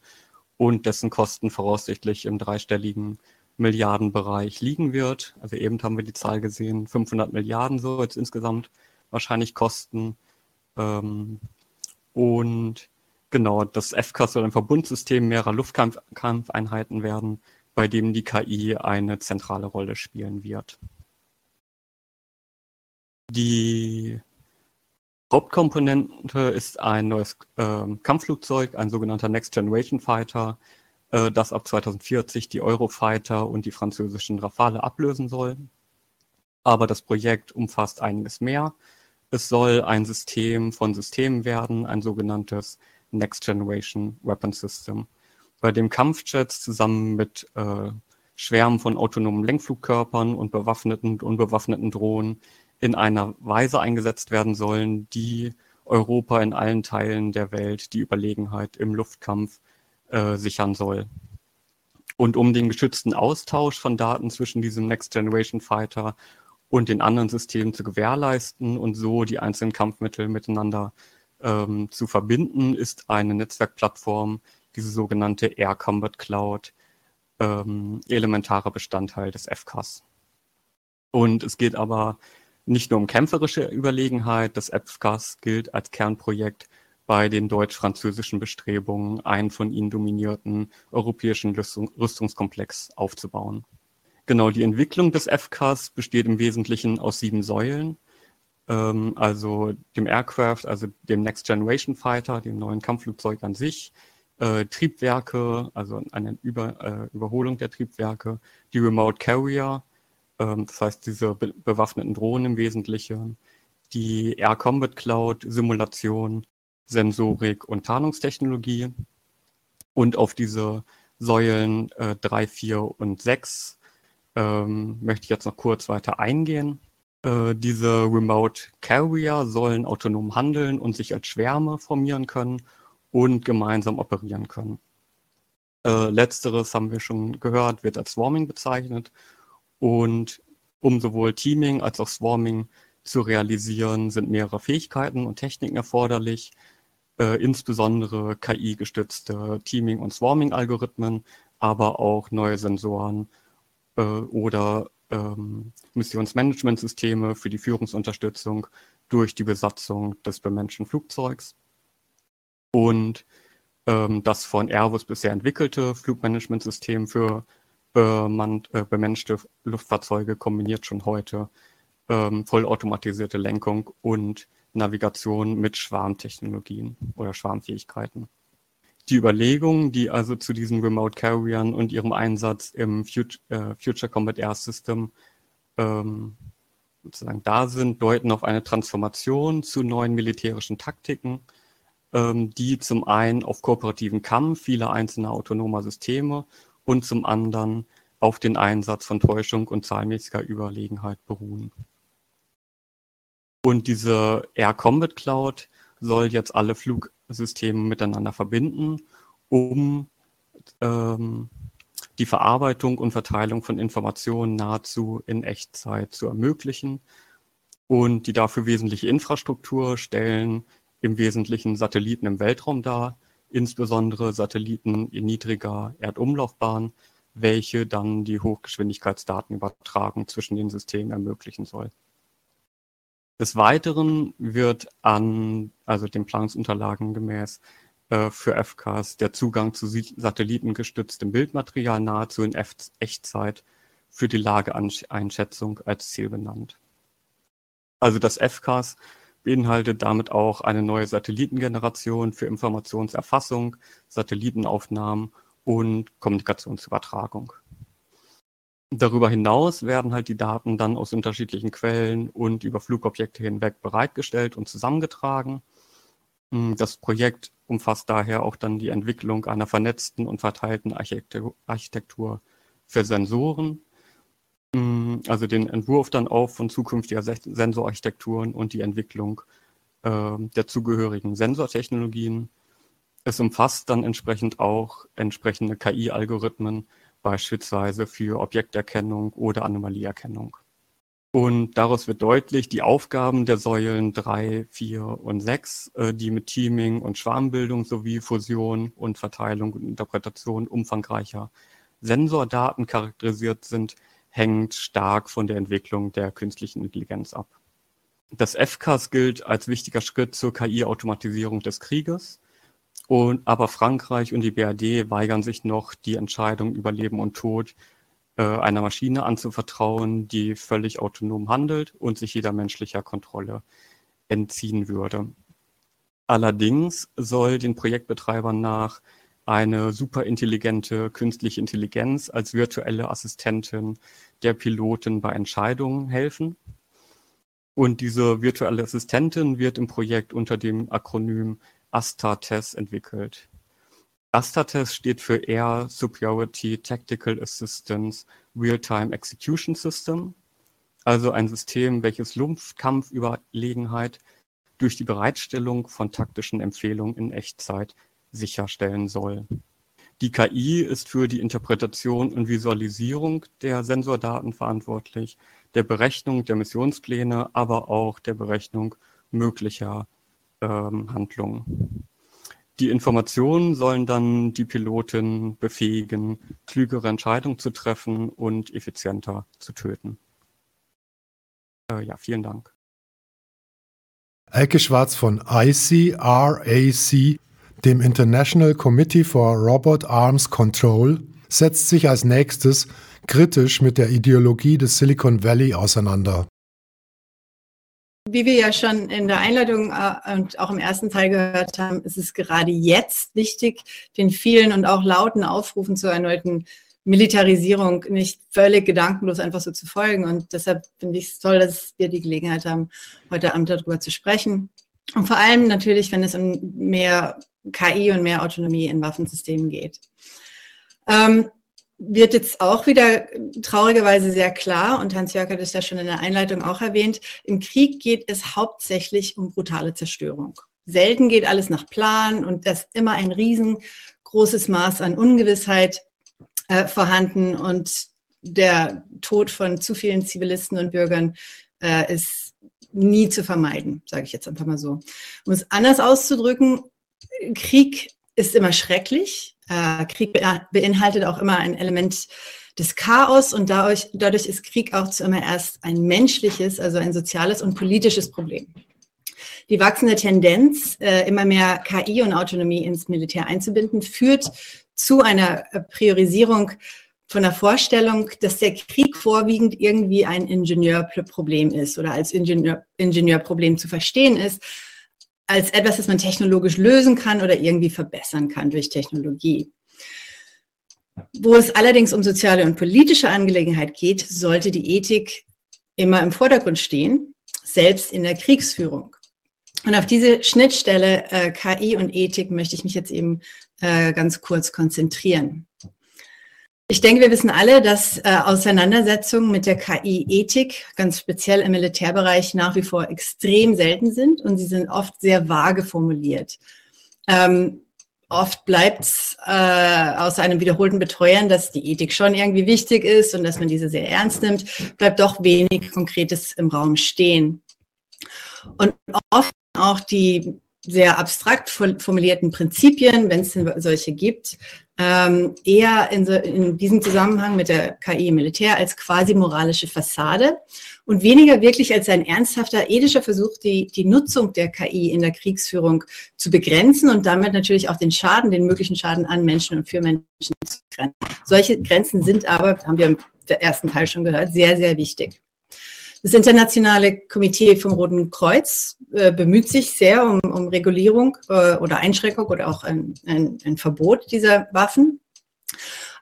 und dessen Kosten voraussichtlich im dreistelligen Milliardenbereich liegen wird. Also eben haben wir die Zahl gesehen, 500 Milliarden so jetzt insgesamt wahrscheinlich kosten. Ähm, und Genau, das FCAS soll ein Verbundsystem mehrerer Luftkampfeinheiten werden, bei dem die KI eine zentrale Rolle spielen wird. Die Hauptkomponente ist ein neues äh, Kampfflugzeug, ein sogenannter Next Generation Fighter, äh, das ab 2040 die Eurofighter und die französischen Rafale ablösen soll. Aber das Projekt umfasst einiges mehr. Es soll ein System von Systemen werden, ein sogenanntes Next Generation Weapon System, bei dem Kampfjets zusammen mit äh, Schwärmen von autonomen Lenkflugkörpern und bewaffneten und unbewaffneten Drohnen in einer Weise eingesetzt werden sollen, die Europa in allen Teilen der Welt die Überlegenheit im Luftkampf äh, sichern soll. Und um den geschützten Austausch von Daten zwischen diesem Next Generation Fighter und den anderen Systemen zu gewährleisten und so die einzelnen Kampfmittel miteinander ähm, zu verbinden, ist eine Netzwerkplattform, diese sogenannte Air Combat Cloud, ähm, elementarer Bestandteil des FCAS. Und es geht aber nicht nur um kämpferische Überlegenheit. Das FCAS gilt als Kernprojekt bei den deutsch-französischen Bestrebungen, einen von ihnen dominierten europäischen Rüstung, Rüstungskomplex aufzubauen. Genau, die Entwicklung des FCAS besteht im Wesentlichen aus sieben Säulen ähm, also dem Aircraft, also dem Next Generation Fighter, dem neuen Kampfflugzeug an sich, äh, Triebwerke, also eine Über, äh, Überholung der Triebwerke, die Remote Carrier, ähm, das heißt diese be bewaffneten Drohnen im Wesentlichen, die Air Combat Cloud, Simulation, Sensorik und Tarnungstechnologie. Und auf diese Säulen äh, 3, 4 und 6 ähm, möchte ich jetzt noch kurz weiter eingehen. Äh, diese Remote Carrier sollen autonom handeln und sich als Schwärme formieren können und gemeinsam operieren können. Äh, letzteres haben wir schon gehört, wird als Swarming bezeichnet. Und um sowohl Teaming als auch Swarming zu realisieren, sind mehrere Fähigkeiten und Techniken erforderlich, äh, insbesondere KI-gestützte Teaming- und Swarming-Algorithmen, aber auch neue Sensoren äh, oder ähm, Missionsmanagementsysteme für die Führungsunterstützung durch die Besatzung des bemenschten Flugzeugs. Und ähm, das von Airbus bisher entwickelte Flugmanagementsystem für bemannt, äh, bemenschte Luftfahrzeuge kombiniert schon heute ähm, vollautomatisierte Lenkung und Navigation mit Schwarmtechnologien oder Schwarmfähigkeiten die Überlegungen, die also zu diesen Remote Carriern und ihrem Einsatz im Future, äh, Future Combat Air System ähm, sozusagen da sind, deuten auf eine Transformation zu neuen militärischen Taktiken, ähm, die zum einen auf kooperativen Kampf vieler einzelner autonomer Systeme und zum anderen auf den Einsatz von Täuschung und zahlmäßiger Überlegenheit beruhen. Und diese Air Combat Cloud soll jetzt alle Flugsysteme miteinander verbinden, um ähm, die Verarbeitung und Verteilung von Informationen nahezu in Echtzeit zu ermöglichen. Und die dafür wesentliche Infrastruktur stellen im Wesentlichen Satelliten im Weltraum dar, insbesondere Satelliten in niedriger Erdumlaufbahn, welche dann die Hochgeschwindigkeitsdatenübertragung zwischen den Systemen ermöglichen soll. Des Weiteren wird an, also den Planungsunterlagen gemäß, äh, für FCAS der Zugang zu satellitengestütztem Bildmaterial nahezu in F Echtzeit für die Lageeinschätzung als Ziel benannt. Also das FCAS beinhaltet damit auch eine neue Satellitengeneration für Informationserfassung, Satellitenaufnahmen und Kommunikationsübertragung. Darüber hinaus werden halt die Daten dann aus unterschiedlichen Quellen und über Flugobjekte hinweg bereitgestellt und zusammengetragen. Hm, das Projekt umfasst daher auch dann die Entwicklung einer vernetzten und verteilten Architektur für Sensoren, hm, also den Entwurf dann auch von zukünftiger Sensorarchitekturen und die Entwicklung äh, der zugehörigen Sensortechnologien. Es umfasst dann entsprechend auch entsprechende KI-Algorithmen, beispielsweise für Objekterkennung oder Anomalieerkennung. Und daraus wird deutlich, die Aufgaben der Säulen 3, 4 und 6, äh, die mit Teaming und Schwarmbildung sowie Fusion und Verteilung und Interpretation umfangreicher Sensordaten charakterisiert sind, hängt stark von der Entwicklung der künstlichen Intelligenz ab. Das FCAS gilt als wichtiger Schritt zur KI-Automatisierung des Krieges und, aber Frankreich und die BRD weigern sich noch, die Entscheidung über Leben und Tod äh, einer Maschine anzuvertrauen, die völlig autonom handelt und sich jeder menschlicher Kontrolle entziehen würde. Allerdings soll den Projektbetreibern nach eine superintelligente künstliche Intelligenz als virtuelle Assistentin der Piloten bei Entscheidungen helfen. Und diese virtuelle Assistentin wird im Projekt unter dem Akronym ASTATES entwickelt. ASTATES steht für Air Superiority Tactical Assistance Real-Time Execution System, also ein System, welches Luftkampfüberlegenheit durch die Bereitstellung von taktischen Empfehlungen in Echtzeit sicherstellen soll. Die KI ist für die Interpretation und Visualisierung der Sensordaten verantwortlich, der Berechnung der Missionspläne, aber auch der Berechnung möglicher ähm, Handlungen. Die Informationen sollen dann die Piloten befähigen, klügere Entscheidungen zu treffen und effizienter zu töten. Äh, ja, vielen Dank. Elke Schwarz von ICRAC, dem International Committee for Robot Arms Control, setzt sich als nächstes kritisch mit der Ideologie des Silicon Valley auseinander. Wie wir ja schon in der Einleitung äh, und auch im ersten Teil gehört haben, ist es gerade jetzt wichtig, den vielen und auch lauten Aufrufen zur erneuten Militarisierung nicht völlig gedankenlos einfach so zu folgen. Und deshalb finde ich es toll, dass wir die Gelegenheit haben, heute Abend darüber zu sprechen. Und vor allem natürlich, wenn es um mehr KI und mehr Autonomie in Waffensystemen geht. Ähm, wird jetzt auch wieder traurigerweise sehr klar, und Hans-Jörg hat es ja schon in der Einleitung auch erwähnt, im Krieg geht es hauptsächlich um brutale Zerstörung. Selten geht alles nach Plan und es ist immer ein riesengroßes Maß an Ungewissheit äh, vorhanden und der Tod von zu vielen Zivilisten und Bürgern äh, ist nie zu vermeiden, sage ich jetzt einfach mal so. Um es anders auszudrücken, Krieg ist immer schrecklich, äh, Krieg beinhaltet auch immer ein Element des Chaos und dadurch, dadurch ist Krieg auch zuerst ein menschliches, also ein soziales und politisches Problem. Die wachsende Tendenz, äh, immer mehr KI und Autonomie ins Militär einzubinden, führt zu einer äh, Priorisierung von der Vorstellung, dass der Krieg vorwiegend irgendwie ein Ingenieurproblem ist oder als Ingenieur, Ingenieurproblem zu verstehen ist, als etwas, das man technologisch lösen kann oder irgendwie verbessern kann durch Technologie. Wo es allerdings um soziale und politische Angelegenheit geht, sollte die Ethik immer im Vordergrund stehen, selbst in der Kriegsführung. Und auf diese Schnittstelle äh, KI und Ethik möchte ich mich jetzt eben äh, ganz kurz konzentrieren. Ich denke, wir wissen alle, dass äh, Auseinandersetzungen mit der KI-Ethik, ganz speziell im Militärbereich, nach wie vor extrem selten sind und sie sind oft sehr vage formuliert. Ähm, oft bleibt es äh, aus einem wiederholten Betreuern, dass die Ethik schon irgendwie wichtig ist und dass man diese sehr ernst nimmt, bleibt doch wenig Konkretes im Raum stehen. Und oft auch die sehr abstrakt formulierten Prinzipien, wenn es solche gibt, ähm, eher in, so, in diesem Zusammenhang mit der KI Militär als quasi moralische Fassade und weniger wirklich als ein ernsthafter ethischer Versuch, die, die Nutzung der KI in der Kriegsführung zu begrenzen und damit natürlich auch den Schaden, den möglichen Schaden an Menschen und für Menschen zu grenzen. Solche Grenzen sind aber, haben wir im ersten Teil schon gehört, sehr, sehr wichtig. Das Internationale Komitee vom Roten Kreuz äh, bemüht sich sehr um, um Regulierung äh, oder Einschränkung oder auch ein, ein, ein Verbot dieser Waffen.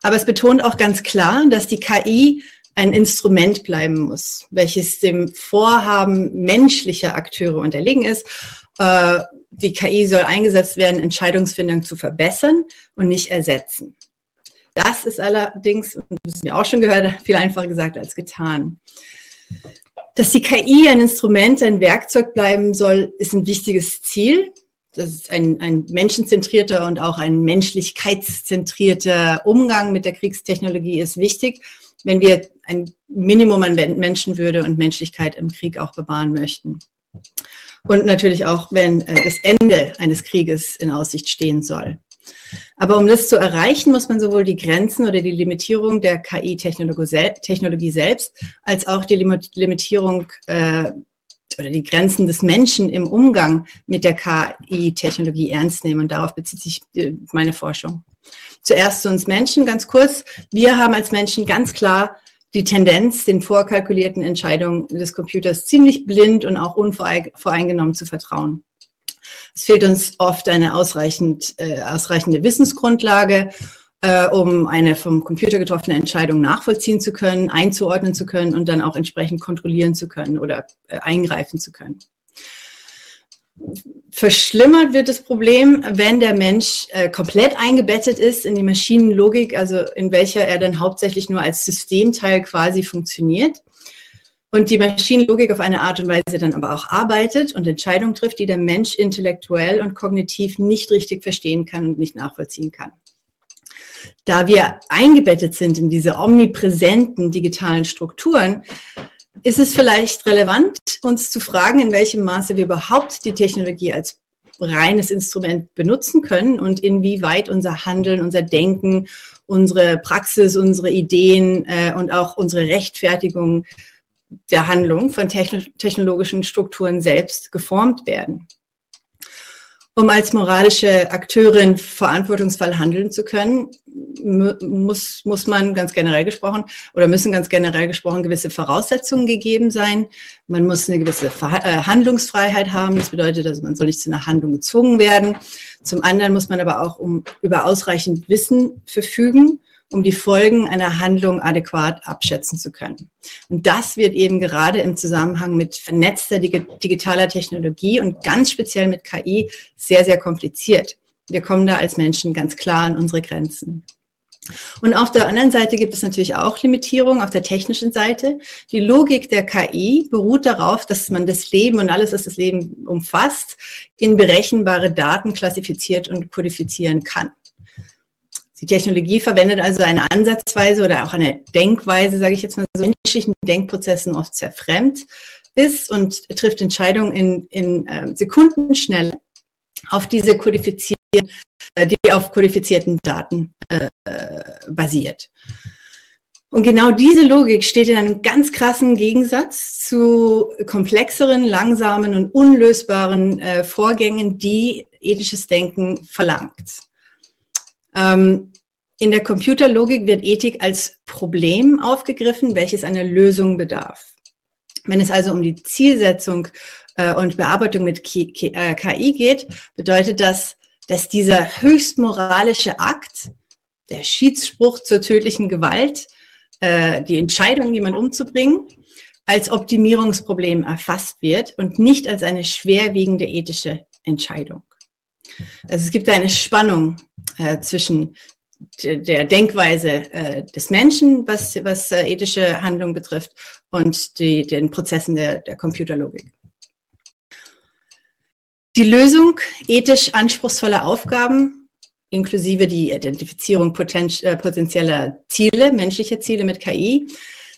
Aber es betont auch ganz klar, dass die KI ein Instrument bleiben muss, welches dem Vorhaben menschlicher Akteure unterlegen ist. Äh, die KI soll eingesetzt werden, Entscheidungsfindung zu verbessern und nicht ersetzen. Das ist allerdings, und das haben wir auch schon gehört, viel einfacher gesagt als getan. Dass die KI ein Instrument, ein Werkzeug bleiben soll, ist ein wichtiges Ziel. Das ist ein, ein menschenzentrierter und auch ein menschlichkeitszentrierter Umgang mit der Kriegstechnologie ist wichtig, wenn wir ein Minimum an Menschenwürde und Menschlichkeit im Krieg auch bewahren möchten. Und natürlich auch, wenn äh, das Ende eines Krieges in Aussicht stehen soll. Aber um das zu erreichen, muss man sowohl die Grenzen oder die Limitierung der KI-Technologie selbst als auch die Limitierung äh, oder die Grenzen des Menschen im Umgang mit der KI-Technologie ernst nehmen. Und darauf bezieht sich äh, meine Forschung. Zuerst zu uns Menschen, ganz kurz. Wir haben als Menschen ganz klar die Tendenz, den vorkalkulierten Entscheidungen des Computers ziemlich blind und auch unvoreingenommen zu vertrauen. Es fehlt uns oft eine ausreichend, äh, ausreichende Wissensgrundlage, äh, um eine vom Computer getroffene Entscheidung nachvollziehen zu können, einzuordnen zu können und dann auch entsprechend kontrollieren zu können oder äh, eingreifen zu können. Verschlimmert wird das Problem, wenn der Mensch äh, komplett eingebettet ist in die Maschinenlogik, also in welcher er dann hauptsächlich nur als Systemteil quasi funktioniert und die Maschinenlogik auf eine Art und Weise dann aber auch arbeitet und Entscheidungen trifft, die der Mensch intellektuell und kognitiv nicht richtig verstehen kann und nicht nachvollziehen kann. Da wir eingebettet sind in diese omnipräsenten digitalen Strukturen, ist es vielleicht relevant, uns zu fragen, in welchem Maße wir überhaupt die Technologie als reines Instrument benutzen können und inwieweit unser Handeln, unser Denken, unsere Praxis, unsere Ideen äh, und auch unsere Rechtfertigung der Handlung von technologischen Strukturen selbst geformt werden. Um als moralische Akteurin verantwortungsvoll handeln zu können, muss, muss man ganz generell gesprochen oder müssen ganz generell gesprochen gewisse Voraussetzungen gegeben sein. Man muss eine gewisse äh, Handlungsfreiheit haben. Das bedeutet, dass man soll nicht zu einer Handlung gezwungen werden. Zum anderen muss man aber auch um, über ausreichend Wissen verfügen um die Folgen einer Handlung adäquat abschätzen zu können. Und das wird eben gerade im Zusammenhang mit vernetzter digitaler Technologie und ganz speziell mit KI sehr, sehr kompliziert. Wir kommen da als Menschen ganz klar an unsere Grenzen. Und auf der anderen Seite gibt es natürlich auch Limitierungen auf der technischen Seite. Die Logik der KI beruht darauf, dass man das Leben und alles, was das Leben umfasst, in berechenbare Daten klassifiziert und kodifizieren kann. Die Technologie verwendet also eine Ansatzweise oder auch eine Denkweise, sage ich jetzt mal so, menschlichen Denkprozessen oft sehr fremd ist und trifft Entscheidungen in, in äh, Sekundenschnelle auf diese kodifizierten, äh, die auf kodifizierten Daten äh, basiert. Und genau diese Logik steht in einem ganz krassen Gegensatz zu komplexeren, langsamen und unlösbaren äh, Vorgängen, die ethisches Denken verlangt. Ähm, in der Computerlogik wird Ethik als Problem aufgegriffen, welches einer Lösung bedarf. Wenn es also um die Zielsetzung äh, und Bearbeitung mit KI äh, geht, bedeutet das, dass dieser höchst moralische Akt, der Schiedsspruch zur tödlichen Gewalt, äh, die Entscheidung, jemanden umzubringen, als Optimierungsproblem erfasst wird und nicht als eine schwerwiegende ethische Entscheidung. Also es gibt eine Spannung äh, zwischen der Denkweise äh, des Menschen, was, was äh, ethische Handlung betrifft, und die, den Prozessen der, der Computerlogik. Die Lösung ethisch anspruchsvoller Aufgaben, inklusive die Identifizierung poten äh, potenzieller Ziele, menschlicher Ziele mit KI,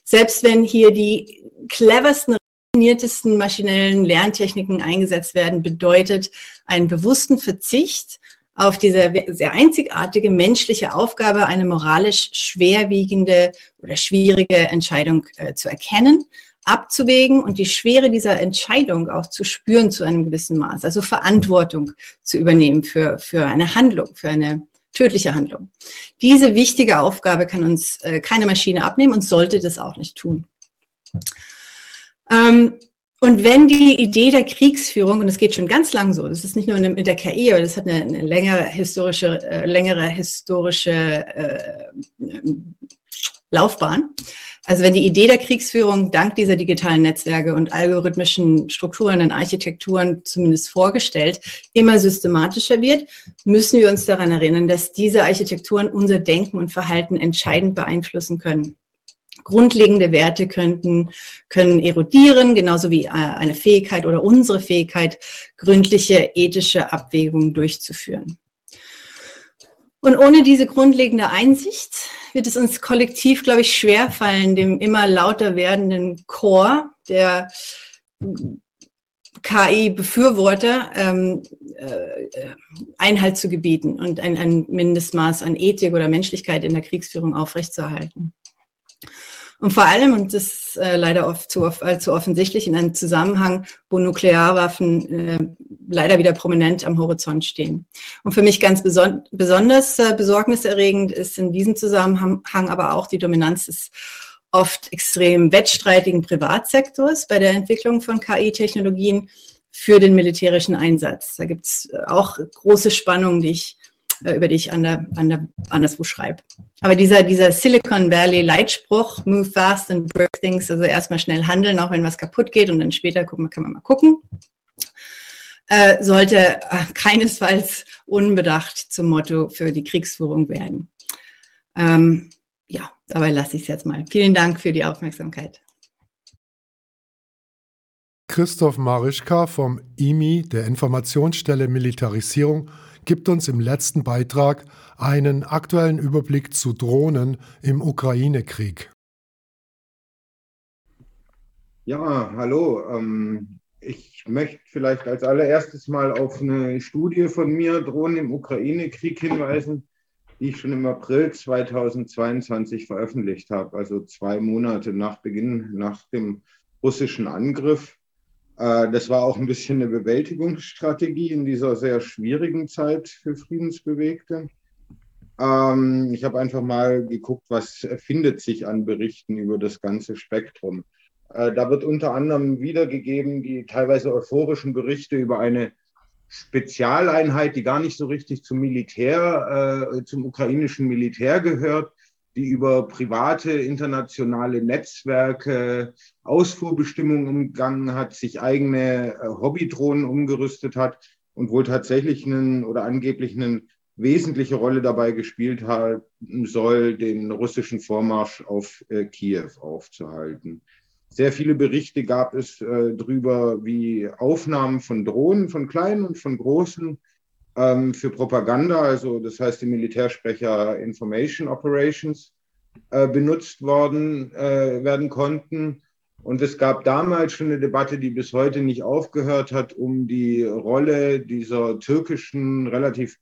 selbst wenn hier die cleversten raffiniertesten maschinellen Lerntechniken eingesetzt werden, bedeutet einen bewussten Verzicht auf diese sehr einzigartige menschliche Aufgabe, eine moralisch schwerwiegende oder schwierige Entscheidung äh, zu erkennen, abzuwägen und die Schwere dieser Entscheidung auch zu spüren zu einem gewissen Maß, also Verantwortung zu übernehmen für, für eine Handlung, für eine tödliche Handlung. Diese wichtige Aufgabe kann uns äh, keine Maschine abnehmen und sollte das auch nicht tun. Ähm, und wenn die Idee der Kriegsführung, und es geht schon ganz lang so, das ist nicht nur mit der KI, aber das hat eine, eine längere historische, äh, längere historische äh, Laufbahn. Also wenn die Idee der Kriegsführung dank dieser digitalen Netzwerke und algorithmischen Strukturen und Architekturen zumindest vorgestellt immer systematischer wird, müssen wir uns daran erinnern, dass diese Architekturen unser Denken und Verhalten entscheidend beeinflussen können grundlegende Werte könnten, können erodieren, genauso wie äh, eine Fähigkeit oder unsere Fähigkeit, gründliche ethische Abwägungen durchzuführen. Und ohne diese grundlegende Einsicht wird es uns kollektiv, glaube ich, schwerfallen, dem immer lauter werdenden Chor der KI-Befürworter ähm, äh, Einhalt zu gebieten und ein, ein Mindestmaß an Ethik oder Menschlichkeit in der Kriegsführung aufrechtzuerhalten. Und vor allem, und das ist äh, leider oft zu, allzu offensichtlich, in einem Zusammenhang, wo Nuklearwaffen äh, leider wieder prominent am Horizont stehen. Und für mich ganz beson besonders äh, besorgniserregend ist in diesem Zusammenhang aber auch die Dominanz des oft extrem wettstreitigen Privatsektors bei der Entwicklung von KI-Technologien für den militärischen Einsatz. Da gibt es auch große Spannungen, die ich äh, über die ich an der, an der, anderswo schreibe. Aber dieser, dieser Silicon Valley Leitspruch, move fast and break things, also erstmal schnell handeln, auch wenn was kaputt geht und dann später gucken, kann man mal gucken, äh, sollte äh, keinesfalls unbedacht zum Motto für die Kriegsführung werden. Ähm, ja, dabei lasse ich es jetzt mal. Vielen Dank für die Aufmerksamkeit. Christoph Marischka vom IMI, der Informationsstelle Militarisierung, gibt uns im letzten Beitrag einen aktuellen Überblick zu Drohnen im Ukraine-Krieg. Ja, hallo. Ähm, ich möchte vielleicht als allererstes mal auf eine Studie von mir, Drohnen im Ukraine-Krieg, hinweisen, die ich schon im April 2022 veröffentlicht habe, also zwei Monate nach Beginn, nach dem russischen Angriff. Äh, das war auch ein bisschen eine Bewältigungsstrategie in dieser sehr schwierigen Zeit für Friedensbewegte. Ähm, ich habe einfach mal geguckt, was findet sich an Berichten über das ganze Spektrum. Äh, da wird unter anderem wiedergegeben die teilweise euphorischen Berichte über eine Spezialeinheit, die gar nicht so richtig zum Militär, äh, zum ukrainischen Militär gehört, die über private internationale Netzwerke Ausfuhrbestimmungen umgangen hat, sich eigene äh, Hobbydrohnen umgerüstet hat und wohl tatsächlich einen oder angeblich eine wesentliche Rolle dabei gespielt haben soll, den russischen Vormarsch auf äh, Kiew aufzuhalten. Sehr viele Berichte gab es äh, darüber, wie Aufnahmen von Drohnen, von kleinen und von großen, ähm, für Propaganda, also das heißt die Militärsprecher Information Operations, äh, benutzt worden äh, werden konnten. Und es gab damals schon eine Debatte, die bis heute nicht aufgehört hat, um die Rolle dieser türkischen, relativ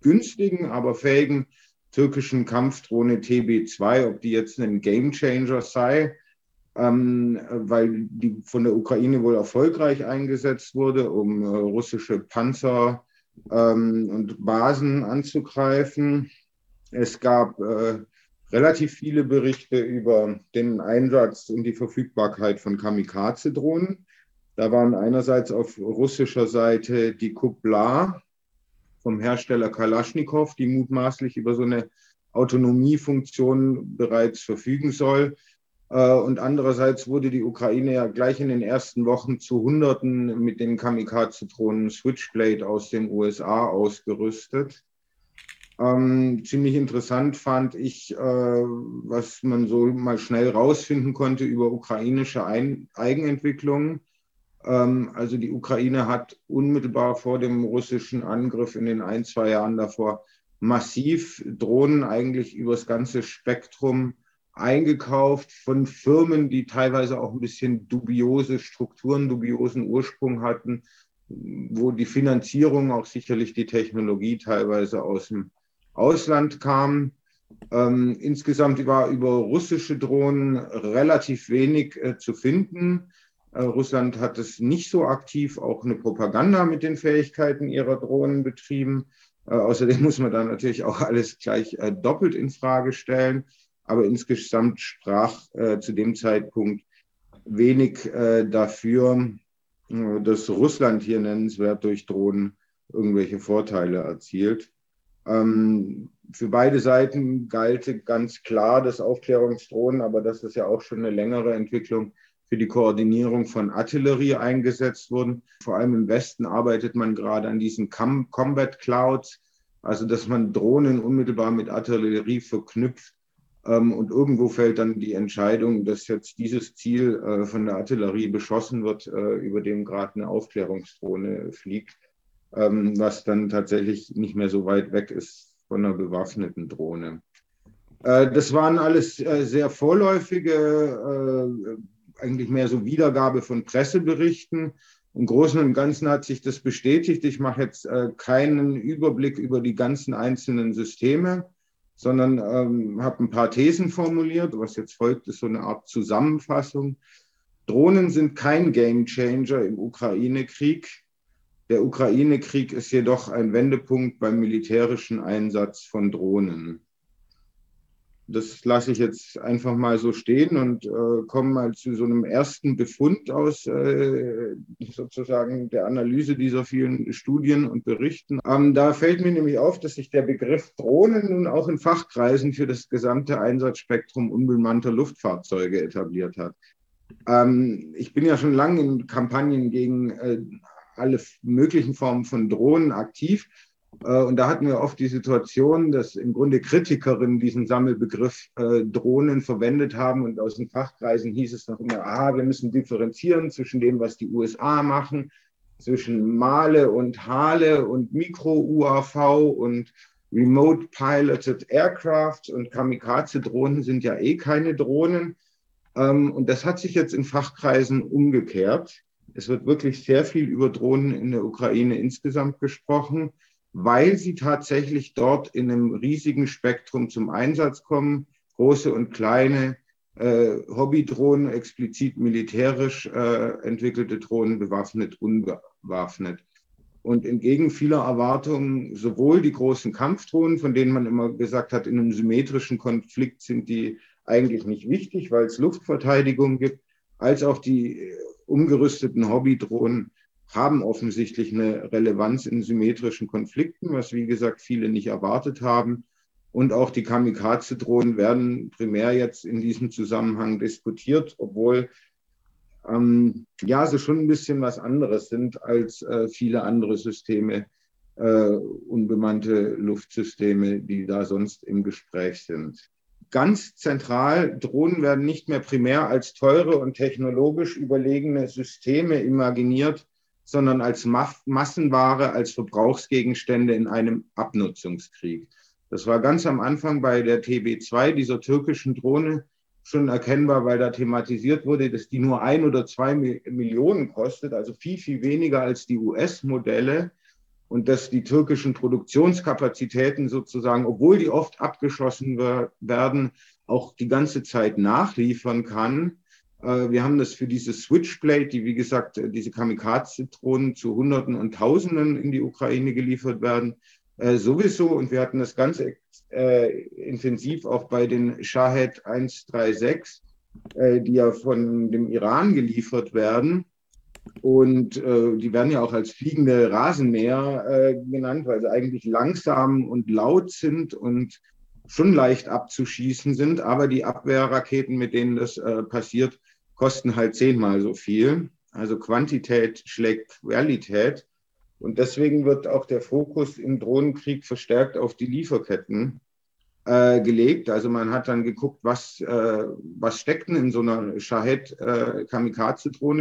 günstigen, aber fähigen türkischen Kampfdrohne TB2, ob die jetzt ein Gamechanger sei, ähm, weil die von der Ukraine wohl erfolgreich eingesetzt wurde, um äh, russische Panzer ähm, und Basen anzugreifen. Es gab äh, relativ viele Berichte über den Einsatz und die Verfügbarkeit von Kamikaze-Drohnen. Da waren einerseits auf russischer Seite die Kupla vom Hersteller Kalaschnikow, die mutmaßlich über so eine Autonomiefunktion bereits verfügen soll. Äh, und andererseits wurde die Ukraine ja gleich in den ersten Wochen zu Hunderten mit den Kamikaze-Drohnen Switchblade aus den USA ausgerüstet. Ähm, ziemlich interessant fand ich, äh, was man so mal schnell rausfinden konnte über ukrainische Ein Eigenentwicklungen. Ähm, also die Ukraine hat unmittelbar vor dem russischen Angriff in den ein, zwei Jahren davor massiv Drohnen eigentlich über das ganze Spektrum eingekauft von Firmen, die teilweise auch ein bisschen dubiose Strukturen, dubiosen Ursprung hatten, wo die Finanzierung, auch sicherlich die Technologie teilweise aus dem Ausland kam. Ähm, insgesamt war über russische Drohnen relativ wenig äh, zu finden. Äh, Russland hat es nicht so aktiv auch eine Propaganda mit den Fähigkeiten ihrer Drohnen betrieben. Äh, außerdem muss man dann natürlich auch *laughs* alles gleich äh, doppelt in Frage stellen. Aber insgesamt sprach äh, zu dem Zeitpunkt wenig äh, dafür, dass Russland hier nennenswert durch Drohnen irgendwelche Vorteile erzielt. Ähm, für beide Seiten galt ganz klar das Aufklärungsdrohnen, aber das ist ja auch schon eine längere Entwicklung für die Koordinierung von Artillerie eingesetzt wurden. Vor allem im Westen arbeitet man gerade an diesen Com Combat Clouds, also dass man Drohnen unmittelbar mit Artillerie verknüpft. Ähm, und irgendwo fällt dann die Entscheidung, dass jetzt dieses Ziel äh, von der Artillerie beschossen wird, äh, über dem gerade eine Aufklärungsdrohne fliegt ähm, was dann tatsächlich nicht mehr so weit weg ist von einer bewaffneten Drohne. Äh, das waren alles sehr vorläufige, eigentlich mehr so Wiedergabe von Presseberichten. Im Großen und Ganzen hat sich das bestätigt. Ich mache jetzt keinen Überblick über die ganzen einzelnen Systeme, sondern ähm, habe ein paar Thesen formuliert. Was jetzt folgt, ist so eine Art Zusammenfassung. Drohnen sind kein Gamechanger im Ukraine-Krieg. Der Ukraine-Krieg ist jedoch ein Wendepunkt beim militärischen Einsatz von Drohnen. Das lasse ich jetzt einfach mal so stehen und äh, komme mal zu so einem ersten Befund aus äh, sozusagen der Analyse dieser vielen Studien und Berichten. Ähm, da fällt mir nämlich auf, dass sich der Begriff Drohnen nun auch in Fachkreisen für das gesamte Einsatzspektrum unbemannter Luftfahrzeuge etabliert hat. Ähm, ich bin ja schon lange in Kampagnen gegen äh, alle möglichen Formen von Drohnen aktiv. Äh, und da hatten wir oft die Situation, dass im Grunde Kritikerinnen diesen Sammelbegriff äh, Drohnen verwendet haben. Und aus den Fachkreisen hieß es noch immer, ah, wir müssen differenzieren zwischen dem, was die USA machen, zwischen Male und Hale und Mikro-UAV und Remote Piloted Aircraft und Kamikaze-Drohnen sind ja eh keine Drohnen. Ähm, und das hat sich jetzt in Fachkreisen umgekehrt. Es wird wirklich sehr viel über Drohnen in der Ukraine insgesamt gesprochen, weil sie tatsächlich dort in einem riesigen Spektrum zum Einsatz kommen. Große und kleine äh, Hobbydrohnen, explizit militärisch äh, entwickelte Drohnen, bewaffnet, unbewaffnet. Und entgegen vieler Erwartungen, sowohl die großen Kampfdrohnen, von denen man immer gesagt hat, in einem symmetrischen Konflikt sind die eigentlich nicht wichtig, weil es Luftverteidigung gibt, als auch die umgerüsteten Hobbydrohnen haben offensichtlich eine Relevanz in symmetrischen Konflikten, was wie gesagt viele nicht erwartet haben. Und auch die Kamikaze-Drohnen werden primär jetzt in diesem Zusammenhang diskutiert, obwohl ähm, ja sie schon ein bisschen was anderes sind als äh, viele andere Systeme, äh, unbemannte Luftsysteme, die da sonst im Gespräch sind ganz zentral, Drohnen werden nicht mehr primär als teure und technologisch überlegene Systeme imaginiert, sondern als Massenware, als Verbrauchsgegenstände in einem Abnutzungskrieg. Das war ganz am Anfang bei der TB2, dieser türkischen Drohne, schon erkennbar, weil da thematisiert wurde, dass die nur ein oder zwei Millionen kostet, also viel, viel weniger als die US-Modelle und dass die türkischen Produktionskapazitäten sozusagen, obwohl die oft abgeschossen werden, auch die ganze Zeit nachliefern kann. Äh, wir haben das für diese Switchblade, die wie gesagt diese Kamikaze-Drohnen zu Hunderten und Tausenden in die Ukraine geliefert werden, äh, sowieso. Und wir hatten das ganz äh, intensiv auch bei den Shahed 136, die ja von dem Iran geliefert werden und äh, die werden ja auch als fliegende Rasenmäher äh, genannt, weil sie eigentlich langsam und laut sind und schon leicht abzuschießen sind. Aber die Abwehrraketen, mit denen das äh, passiert, kosten halt zehnmal so viel. Also Quantität schlägt Realität. Und deswegen wird auch der Fokus im Drohnenkrieg verstärkt auf die Lieferketten äh, gelegt. Also man hat dann geguckt, was, äh, was steckt denn in so einer Shahed äh,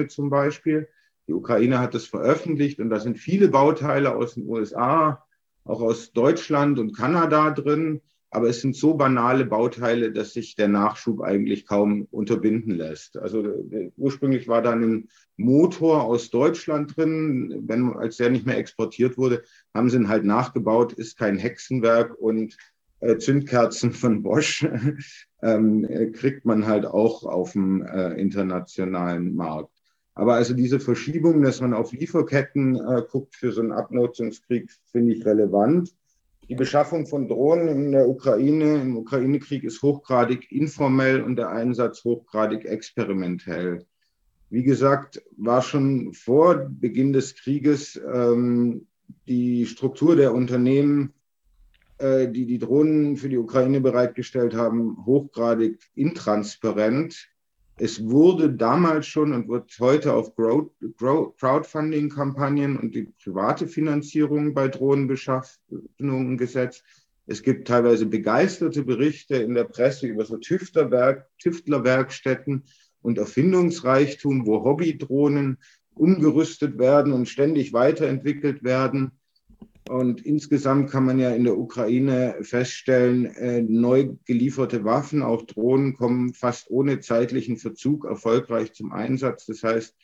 zum Beispiel. Die Ukraine hat das veröffentlicht und da sind viele Bauteile aus den USA, auch aus Deutschland und Kanada drin. Aber es sind so banale Bauteile, dass sich der Nachschub eigentlich kaum unterbinden lässt. Also äh, ursprünglich war da ein Motor aus Deutschland drin, wenn als der nicht mehr exportiert wurde, haben sie ihn halt nachgebaut, ist kein Hexenwerk und äh, Zündkerzen von Bosch *laughs* ähm, kriegt man halt auch auf dem äh, internationalen Markt. Aber also diese Verschiebung, dass man auf Lieferketten äh, guckt für so einen Abnutzungskrieg, finde ich relevant. Die Beschaffung von Drohnen in der Ukraine, im Ukraine-Krieg ist hochgradig informell und der Einsatz hochgradig experimentell. Wie gesagt, war schon vor Beginn des Krieges ähm, die Struktur der Unternehmen, äh, die die Drohnen für die Ukraine bereitgestellt haben, hochgradig intransparent. Es wurde damals schon und wird heute auf Crowdfunding-Kampagnen und die private Finanzierung bei Drohnenbeschaffungen gesetzt. Es gibt teilweise begeisterte Berichte in der Presse über so Tüftlerwerk, Tüftlerwerkstätten und Erfindungsreichtum, wo Hobbydrohnen umgerüstet werden und ständig weiterentwickelt werden. Und insgesamt kann man ja in der Ukraine feststellen, äh, neu gelieferte Waffen, auch Drohnen, kommen fast ohne zeitlichen Verzug erfolgreich zum Einsatz. Das heißt,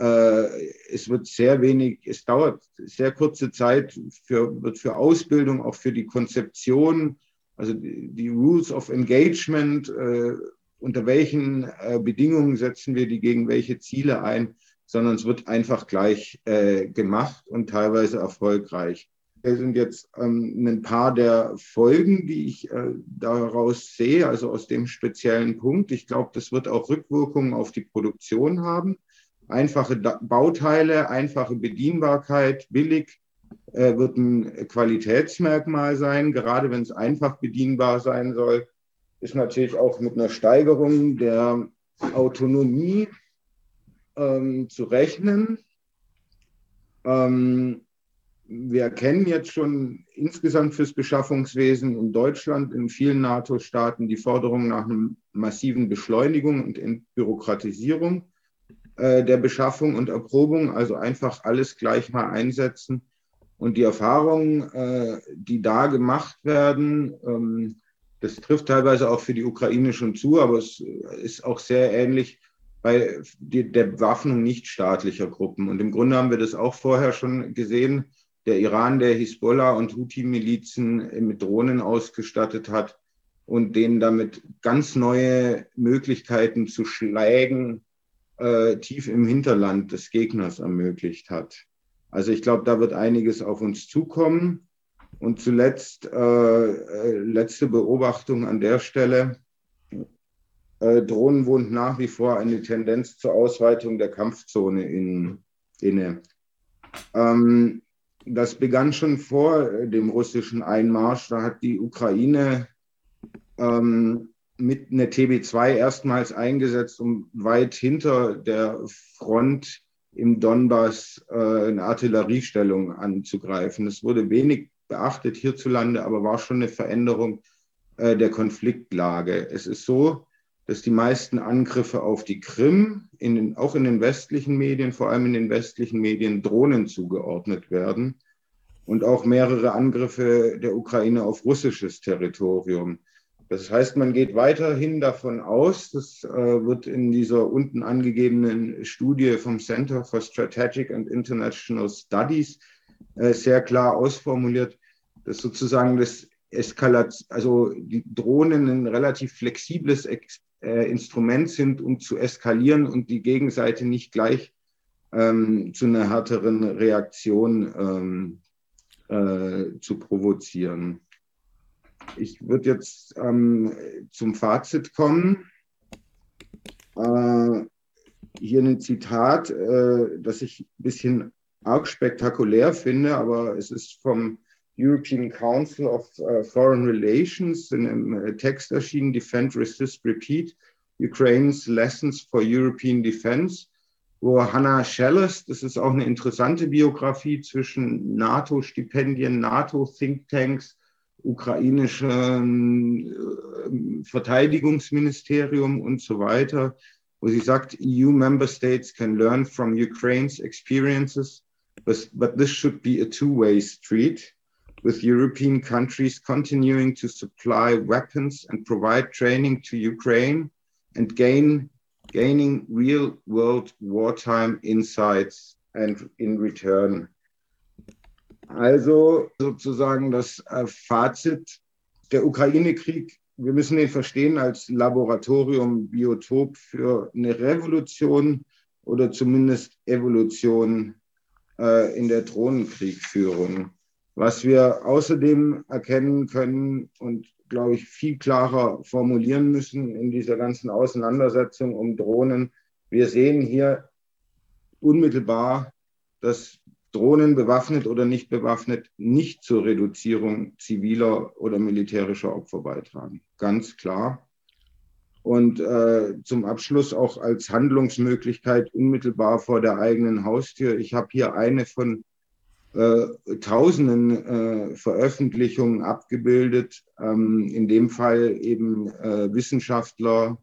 äh, es wird sehr wenig, es dauert sehr kurze Zeit, für, wird für Ausbildung, auch für die Konzeption, also die, die Rules of Engagement, äh, unter welchen äh, Bedingungen setzen wir die gegen welche Ziele ein, sondern es wird einfach gleich äh, gemacht und teilweise erfolgreich. Das sind jetzt ähm, ein paar der Folgen, die ich äh, daraus sehe, also aus dem speziellen Punkt. Ich glaube, das wird auch Rückwirkungen auf die Produktion haben. Einfache da Bauteile, einfache Bedienbarkeit, billig äh, wird ein Qualitätsmerkmal sein, gerade wenn es einfach bedienbar sein soll, ist natürlich auch mit einer Steigerung der Autonomie ähm, zu rechnen. Ähm, wir kennen jetzt schon insgesamt fürs Beschaffungswesen in Deutschland, in vielen NATO-Staaten die Forderung nach einer massiven Beschleunigung und Bürokratisierung äh, der Beschaffung und Erprobung, also einfach alles gleich mal einsetzen. Und die Erfahrungen, äh, die da gemacht werden, ähm, das trifft teilweise auch für die Ukraine schon zu, aber es ist auch sehr ähnlich bei der Bewaffnung nichtstaatlicher Gruppen. Und im Grunde haben wir das auch vorher schon gesehen. Der Iran, der Hisbollah und Houthi-Milizen mit Drohnen ausgestattet hat und denen damit ganz neue Möglichkeiten zu Schlägen äh, tief im Hinterland des Gegners ermöglicht hat. Also ich glaube, da wird einiges auf uns zukommen. Und zuletzt, äh, äh letzte Beobachtung an der Stelle. Äh, Drohnen wohnt nach wie vor eine Tendenz zur Ausweitung der Kampfzone in, inne. Ähm, das begann schon vor dem russischen Einmarsch. Da hat die Ukraine ähm, mit einer TB2 erstmals eingesetzt, um weit hinter der Front im Donbass äh, eine Artilleriestellung anzugreifen. Es wurde wenig beachtet hierzulande, aber war schon eine Veränderung äh, der Konfliktlage. Es ist so, dass die meisten Angriffe auf die Krim, in den, auch in den westlichen Medien, vor allem in den westlichen Medien, Drohnen zugeordnet werden und auch mehrere Angriffe der Ukraine auf russisches Territorium. Das heißt, man geht weiterhin davon aus, das äh, wird in dieser unten angegebenen Studie vom Center for Strategic and International Studies äh, sehr klar ausformuliert, dass sozusagen das Eskalat, also die Drohnen ein relativ flexibles Ex äh, Instrument sind, um zu eskalieren und die Gegenseite nicht gleich ähm, zu einer härteren Reaktion ähm, äh, zu provozieren. Ich würde jetzt ähm, zum Fazit kommen. Äh, hier ein Zitat, äh, das ich ein bisschen arg spektakulär finde, aber es ist vom European Council of uh, Foreign Relations in einem äh, Text erschienen, Defend, Resist, Repeat, Ukraine's Lessons for European Defense, wo Hannah Schelles, das ist auch eine interessante Biografie zwischen NATO-Stipendien, NATO-Thinktanks, ukrainischem äh, Verteidigungsministerium und so weiter, wo sie sagt, EU member states can learn from Ukraine's experiences, but, but this should be a two-way street with European countries continuing to supply weapons and provide training to Ukraine and gain, gaining real world wartime insights and in return. Also sozusagen das äh, Fazit, der Ukraine-Krieg, wir müssen ihn verstehen als Laboratorium, Biotop für eine Revolution oder zumindest Evolution äh, in der Drohnenkriegführung. Was wir außerdem erkennen können und, glaube ich, viel klarer formulieren müssen in dieser ganzen Auseinandersetzung um Drohnen, wir sehen hier unmittelbar, dass Drohnen bewaffnet oder nicht bewaffnet nicht zur Reduzierung ziviler oder militärischer Opfer beitragen. Ganz klar. Und äh, zum Abschluss auch als Handlungsmöglichkeit unmittelbar vor der eigenen Haustür. Ich habe hier eine von äh, tausenden äh, Veröffentlichungen abgebildet, ähm, in dem Fall eben äh, Wissenschaftlerinnen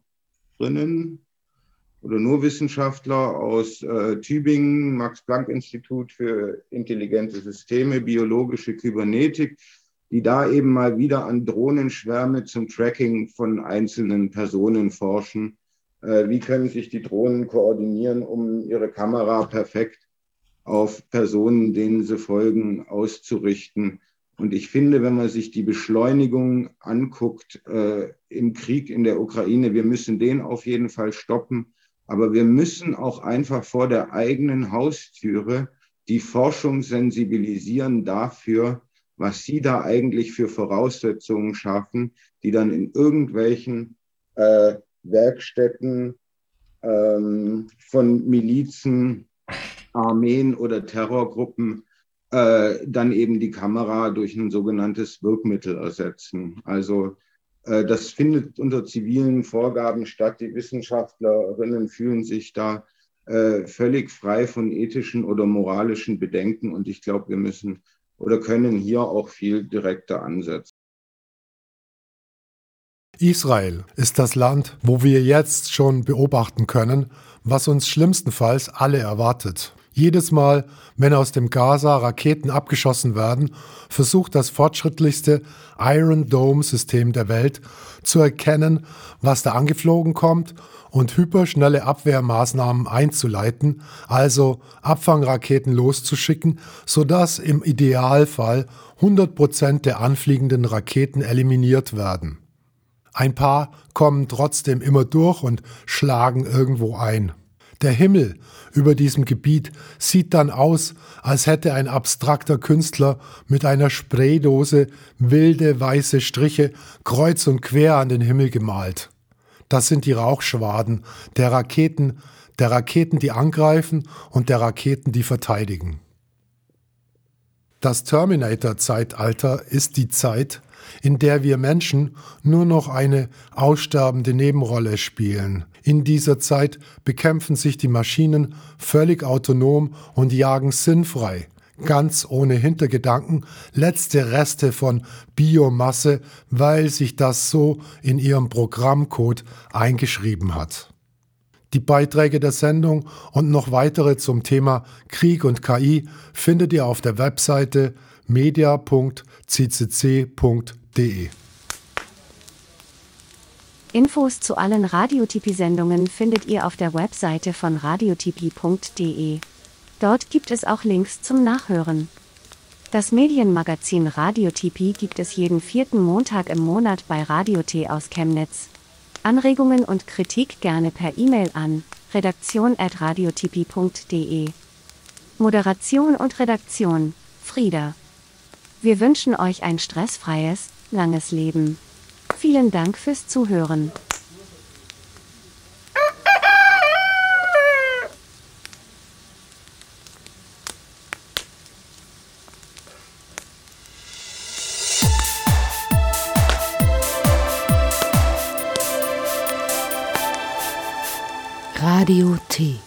oder nur Wissenschaftler aus äh, Tübingen, Max-Planck-Institut für intelligente Systeme, biologische Kybernetik, die da eben mal wieder an Drohnenschwärme zum Tracking von einzelnen Personen forschen. Äh, wie können sich die Drohnen koordinieren, um ihre Kamera perfekt auf Personen, denen sie folgen, auszurichten? Und ich finde, wenn man sich die Beschleunigung anguckt äh, im Krieg in der Ukraine, wir müssen den auf jeden Fall stoppen. Aber wir müssen auch einfach vor der eigenen Haustüre die Forschung sensibilisieren dafür, was sie da eigentlich für Voraussetzungen schaffen, die dann in irgendwelchen äh, Werkstätten ähm, von Milizen, Armeen oder Terrorgruppen äh, dann eben die Kamera durch ein sogenanntes Wirkmittel ersetzen. Also äh, das findet unter zivilen Vorgaben statt. Die Wissenschaftlerinnen fühlen sich da äh, völlig frei von ethischen oder moralischen Bedenken. Und ich glaube, wir müssen oder können hier auch viel direkter ansetzen. Israel ist das Land, wo wir jetzt schon beobachten können, was uns schlimmstenfalls alle erwartet. Jedes Mal, wenn aus dem Gaza Raketen abgeschossen werden, versucht das fortschrittlichste Iron Dome-System der Welt zu erkennen, was da angeflogen kommt und hyperschnelle Abwehrmaßnahmen einzuleiten, also Abfangraketen loszuschicken, sodass im Idealfall 100% der anfliegenden Raketen eliminiert werden. Ein paar kommen trotzdem immer durch und schlagen irgendwo ein. Der Himmel über diesem Gebiet sieht dann aus, als hätte ein abstrakter Künstler mit einer Spraydose wilde weiße Striche kreuz und quer an den Himmel gemalt. Das sind die Rauchschwaden der Raketen, der Raketen, die angreifen und der Raketen, die verteidigen. Das Terminator-Zeitalter ist die Zeit, in der wir Menschen nur noch eine aussterbende Nebenrolle spielen. In dieser Zeit bekämpfen sich die Maschinen völlig autonom und jagen sinnfrei, ganz ohne Hintergedanken, letzte Reste von Biomasse, weil sich das so in ihrem Programmcode eingeschrieben hat. Die Beiträge der Sendung und noch weitere zum Thema Krieg und KI findet ihr auf der Webseite media.ccc.de. Infos zu allen Radiotipi-Sendungen findet ihr auf der Webseite von radiotipi.de. Dort gibt es auch Links zum Nachhören. Das Medienmagazin Radiotipi gibt es jeden vierten Montag im Monat bei Radio T aus Chemnitz. Anregungen und Kritik gerne per E-Mail an redaktion@radiotipi.de. Moderation und Redaktion Frieda wir wünschen euch ein stressfreies, langes Leben. Vielen Dank fürs Zuhören. Radio T